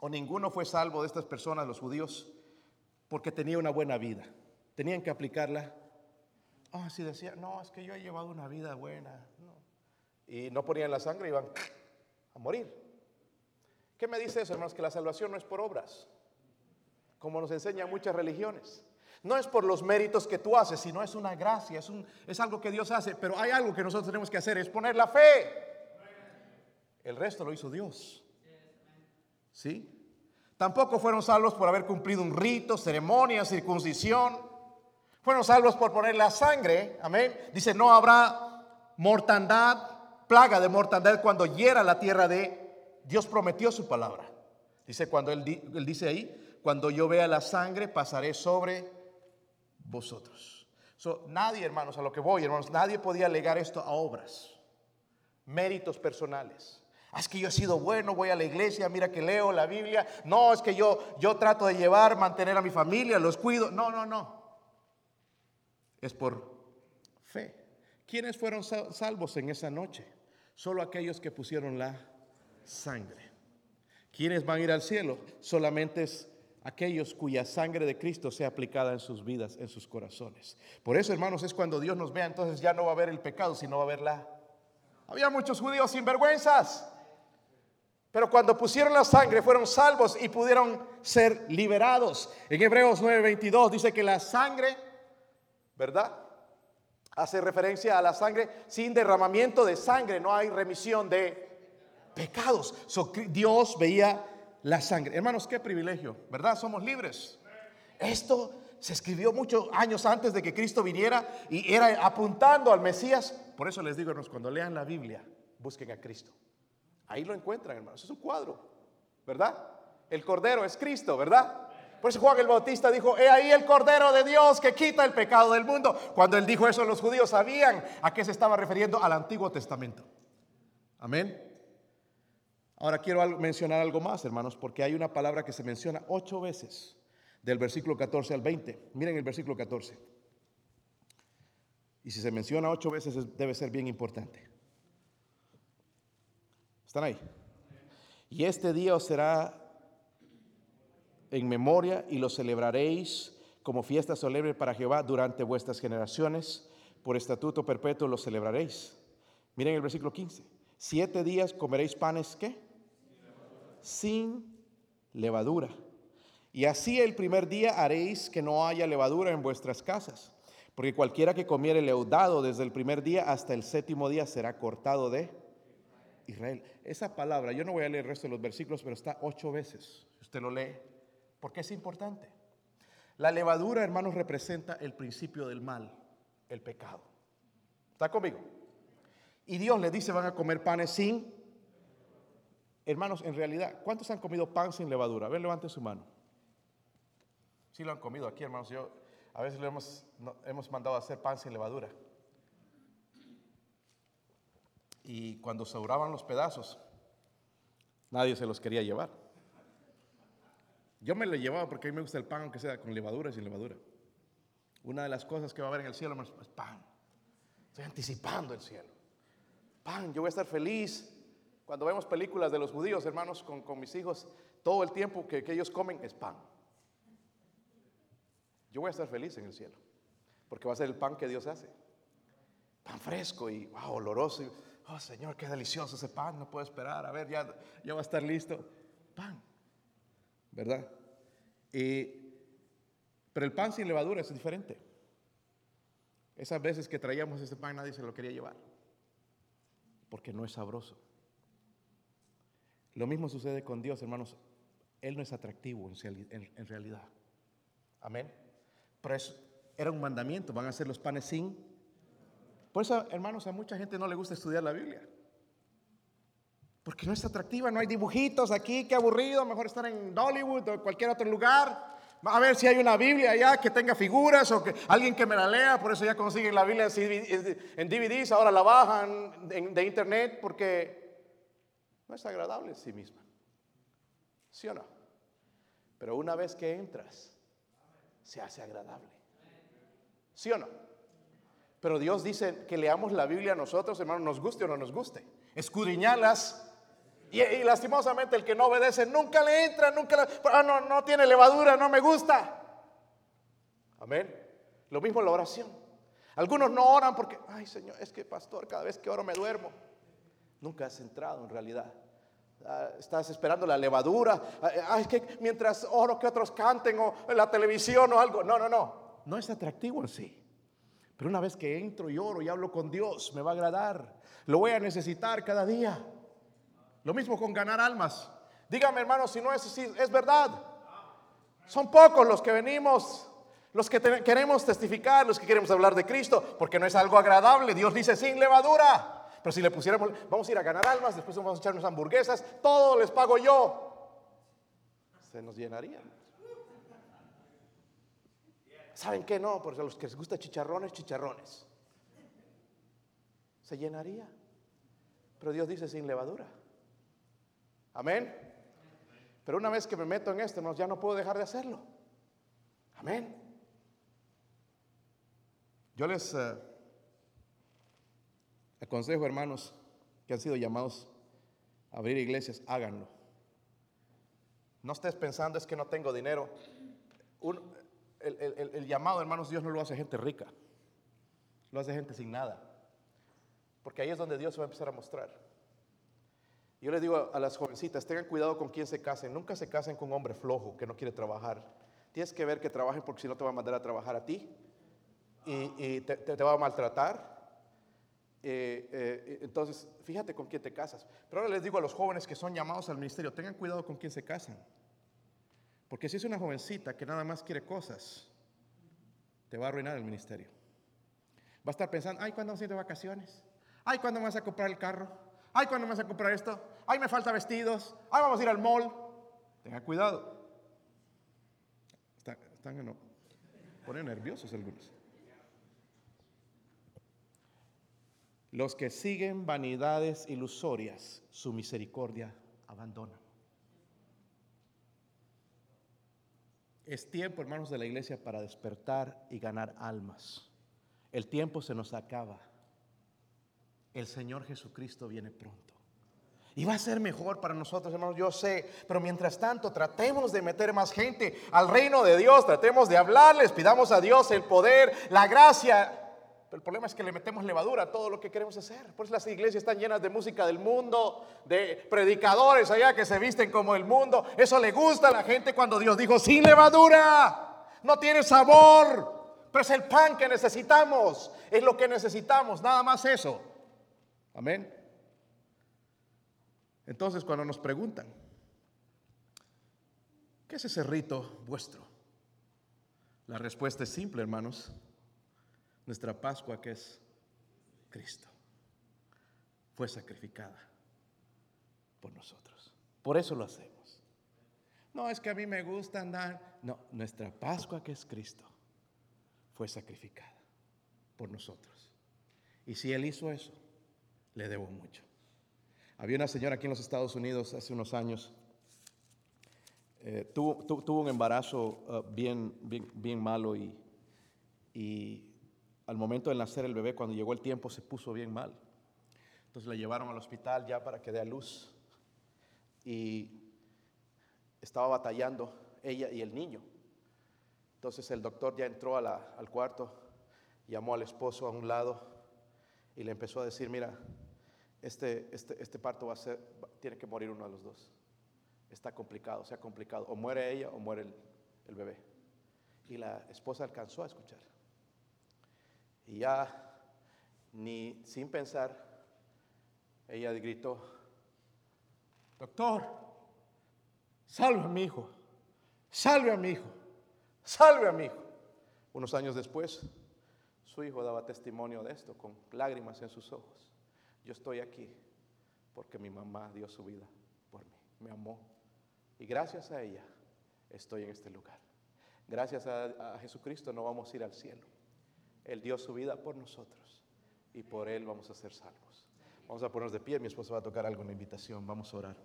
S1: o ninguno fue salvo de estas personas, los judíos, porque tenía una buena vida. Tenían que aplicarla. Ah, si decía, no, es que yo he llevado una vida buena. Y no ponían la sangre, iban a morir. ¿Qué me dice eso, hermanos? Que la salvación no es por obras, como nos enseñan muchas religiones. No es por los méritos que tú haces, sino es una gracia, es, un, es algo que Dios hace. Pero hay algo que nosotros tenemos que hacer, es poner la fe. El resto lo hizo Dios. ¿Sí? Tampoco fueron salvos por haber cumplido un rito, ceremonia, circuncisión. Fueron salvos por poner la sangre. Amén. Dice, no habrá mortandad, plaga de mortandad cuando hiera la tierra de... Dios prometió su palabra. Dice cuando él, dice ahí, cuando yo vea la sangre pasaré sobre vosotros. nadie, hermanos, a lo que voy, hermanos, nadie podía alegar esto a obras, méritos personales. Ah, es que yo he sido bueno, voy a la iglesia, mira que leo la Biblia. No, es que yo, yo trato de llevar, mantener a mi familia, los cuido. No, no, no. Es por fe. ¿Quiénes fueron salvos en esa noche? Solo aquellos que pusieron la sangre. ¿Quiénes van a ir al cielo? Solamente es aquellos cuya sangre de Cristo sea aplicada en sus vidas, en sus corazones. Por eso, hermanos, es cuando Dios nos vea, entonces ya no va a haber el pecado, sino va a haber la... Había muchos judíos sinvergüenzas. Pero cuando pusieron la sangre fueron salvos y pudieron ser liberados. En Hebreos 9:22 dice que la sangre, ¿verdad? Hace referencia a la sangre. Sin derramamiento de sangre no hay remisión de pecados. Dios veía la sangre. Hermanos, qué privilegio, ¿verdad? Somos libres. Esto se escribió muchos años antes de que Cristo viniera y era apuntando al Mesías. Por eso les digo, hermanos, cuando lean la Biblia, busquen a Cristo. Ahí lo encuentran, hermanos. Es un cuadro, ¿verdad? El Cordero es Cristo, ¿verdad? Por eso Juan el Bautista dijo, he ahí el Cordero de Dios que quita el pecado del mundo. Cuando él dijo eso, los judíos sabían a qué se estaba refiriendo al Antiguo Testamento. Amén. Ahora quiero mencionar algo más, hermanos, porque hay una palabra que se menciona ocho veces, del versículo 14 al 20. Miren el versículo 14. Y si se menciona ocho veces debe ser bien importante. ¿Están ahí? Y este día os será en memoria y lo celebraréis como fiesta solemne para Jehová durante vuestras generaciones. Por estatuto perpetuo lo celebraréis. Miren el versículo 15. Siete días comeréis panes, ¿qué? Sin levadura. Y así el primer día haréis que no haya levadura en vuestras casas. Porque cualquiera que comiere leudado desde el primer día hasta el séptimo día será cortado de Israel. Esa palabra, yo no voy a leer el resto de los versículos, pero está ocho veces. Usted lo lee. Porque es importante. La levadura, hermanos, representa el principio del mal, el pecado. ¿Está conmigo? Y Dios le dice, van a comer panes sin... Hermanos, en realidad, ¿cuántos han comido pan sin levadura? A ver, levante su mano. Sí lo han comido aquí, hermanos. Yo a veces le hemos, hemos mandado a hacer pan sin levadura. Y cuando sobraban los pedazos, nadie se los quería llevar. Yo me lo llevaba porque a mí me gusta el pan, aunque sea con levadura y sin levadura. Una de las cosas que va a haber en el cielo es pan. Estoy anticipando el cielo. Pan, yo voy a estar feliz. Cuando vemos películas de los judíos, hermanos, con, con mis hijos, todo el tiempo que, que ellos comen es pan. Yo voy a estar feliz en el cielo, porque va a ser el pan que Dios hace. Pan fresco y wow, oloroso oh Señor, qué delicioso ese pan, no puedo esperar, a ver, ya, ya va a estar listo. Pan, ¿verdad? pero el pan sin levadura es diferente. Esas veces que traíamos ese pan nadie se lo quería llevar, porque no es sabroso. Lo mismo sucede con Dios, hermanos. Él no es atractivo en, realidad. Amén. Pero era un mandamiento, van a ser los panes sin por eso, hermanos, a mucha gente no le gusta estudiar la Biblia. Porque no es atractiva, no hay dibujitos aquí, qué aburrido, mejor estar en Hollywood o cualquier otro lugar. A ver si hay una Biblia allá que tenga figuras o que alguien que me la lea, por eso ya consiguen la Biblia en DVDs, ahora la bajan de internet porque no es agradable en sí misma. ¿Sí o no? Pero una vez que entras, se hace agradable. ¿Sí o no? Pero Dios dice que leamos la Biblia a nosotros, hermanos, nos guste o no nos guste. Escudriñalas
S2: Y, lastimosamente el que no obedece nunca le entra, nunca le, ah, no, no tiene levadura, no me gusta. Amén. Lo mismo la oración. Algunos no oran porque, ay Señor, es que pastor, cada vez que oro me duermo. Nunca has entrado en realidad. Ah, estás esperando la levadura. Ah, es que mientras oro que otros canten o en la televisión o algo. No, no, no. No es atractivo en sí. Pero una vez que entro y oro y hablo con Dios, me va a agradar. Lo voy a necesitar cada día. Lo mismo con ganar almas. Dígame, hermano, si no es así, es verdad. Son pocos los que venimos, los que queremos testificar, los que queremos hablar de Cristo, porque no es algo agradable. Dios dice sin levadura. Pero si le pusiéramos, vamos a ir a ganar almas, después vamos a echarnos hamburguesas, todo les pago yo. Se nos llenaría. ¿Saben qué? No, porque a los que les gusta chicharrones, chicharrones. Se llenaría. Pero Dios dice sin levadura. Amén. Pero una vez que me meto en esto, ya no puedo dejar de hacerlo. Amén.
S1: Yo les... Eh, Aconsejo, hermanos, que han sido llamados a abrir iglesias, háganlo.
S2: No estés pensando es que no tengo dinero. El, llamado, hermanos, Dios no lo hace gente rica, lo hace gente sin nada. Porque ahí es donde Dios va a empezar a mostrar. Yo le digo a las jovencitas, tengan cuidado con quién se casen. Nunca se casen con un hombre flojo que no quiere trabajar. Tienes que ver que trabajen porque si no te va a mandar a trabajar a ti y, te va a maltratar eh, eh, entonces, fíjate con quién te casas. Pero ahora les digo a los jóvenes que son llamados al ministerio, tengan cuidado con quién se casan. Porque si es una jovencita que nada más quiere cosas, te va a arruinar el ministerio. Va a estar pensando, ay, ¿cuándo vamos a ir de vacaciones? Ay, ¿cuándo me vas a comprar el carro? Ay, ¿cuándo vas a comprar esto? Ay, me falta vestidos. Ay, vamos a ir al mall. Tengan cuidado. Están, están no, ponen nerviosos algunos. Los que siguen vanidades ilusorias, su misericordia abandonan. Es tiempo, hermanos de la iglesia, para despertar y ganar almas. El tiempo se nos acaba. El Señor Jesucristo viene pronto. Y va a ser mejor para nosotros, hermanos, yo sé. Pero mientras tanto, tratemos de meter más gente al reino de Dios. Tratemos de hablarles. Pidamos a Dios el poder, la gracia el problema es que le metemos levadura a todo lo que queremos hacer. Por eso las iglesias están llenas de música del mundo, de predicadores allá que se visten como el mundo. Eso le gusta a la gente cuando Dios dijo, sin levadura, no tiene sabor, pero es el pan que necesitamos, es lo que necesitamos, nada más eso. Amén. Entonces cuando nos preguntan, ¿qué es ese rito vuestro? La respuesta es simple, hermanos nuestra Pascua que es Cristo. Fue sacrificada por nosotros. Por eso lo hacemos. No es que a mí me gusta andar. No, nuestra Pascua que es Cristo fue sacrificada por nosotros. Y si Él hizo eso, le debo mucho. Había una señora aquí en los Estados Unidos hace unos años. Eh, tuvo, un embarazo uh, bien, malo y al momento de nacer el bebé, cuando llegó el tiempo, se puso bien mal. Entonces la llevaron al hospital ya para que dé a luz. Y estaba batallando ella y el niño. Entonces el doctor ya entró al cuarto, llamó al esposo a un lado y le empezó a decir, mira, este, este, este parto va a ser, tiene que morir uno de los dos. Está complicado, se complicado. O muere ella o muere el bebé. Y la esposa alcanzó a escuchar. Y ya, ni sin pensar, ella gritó, doctor, salve a mi hijo, salve a mi hijo, salve a mi hijo. Unos años después, su hijo daba testimonio de esto con lágrimas en sus ojos. Yo estoy aquí porque mi mamá dio su vida por mí, me amó. Y gracias a ella estoy en este lugar. Gracias a, a Jesucristo no vamos a ir al cielo. Él dio su vida por nosotros y por Él vamos a ser salvos. Vamos a ponernos de pie, mi esposo va a tocar algo en invitación, vamos a orar.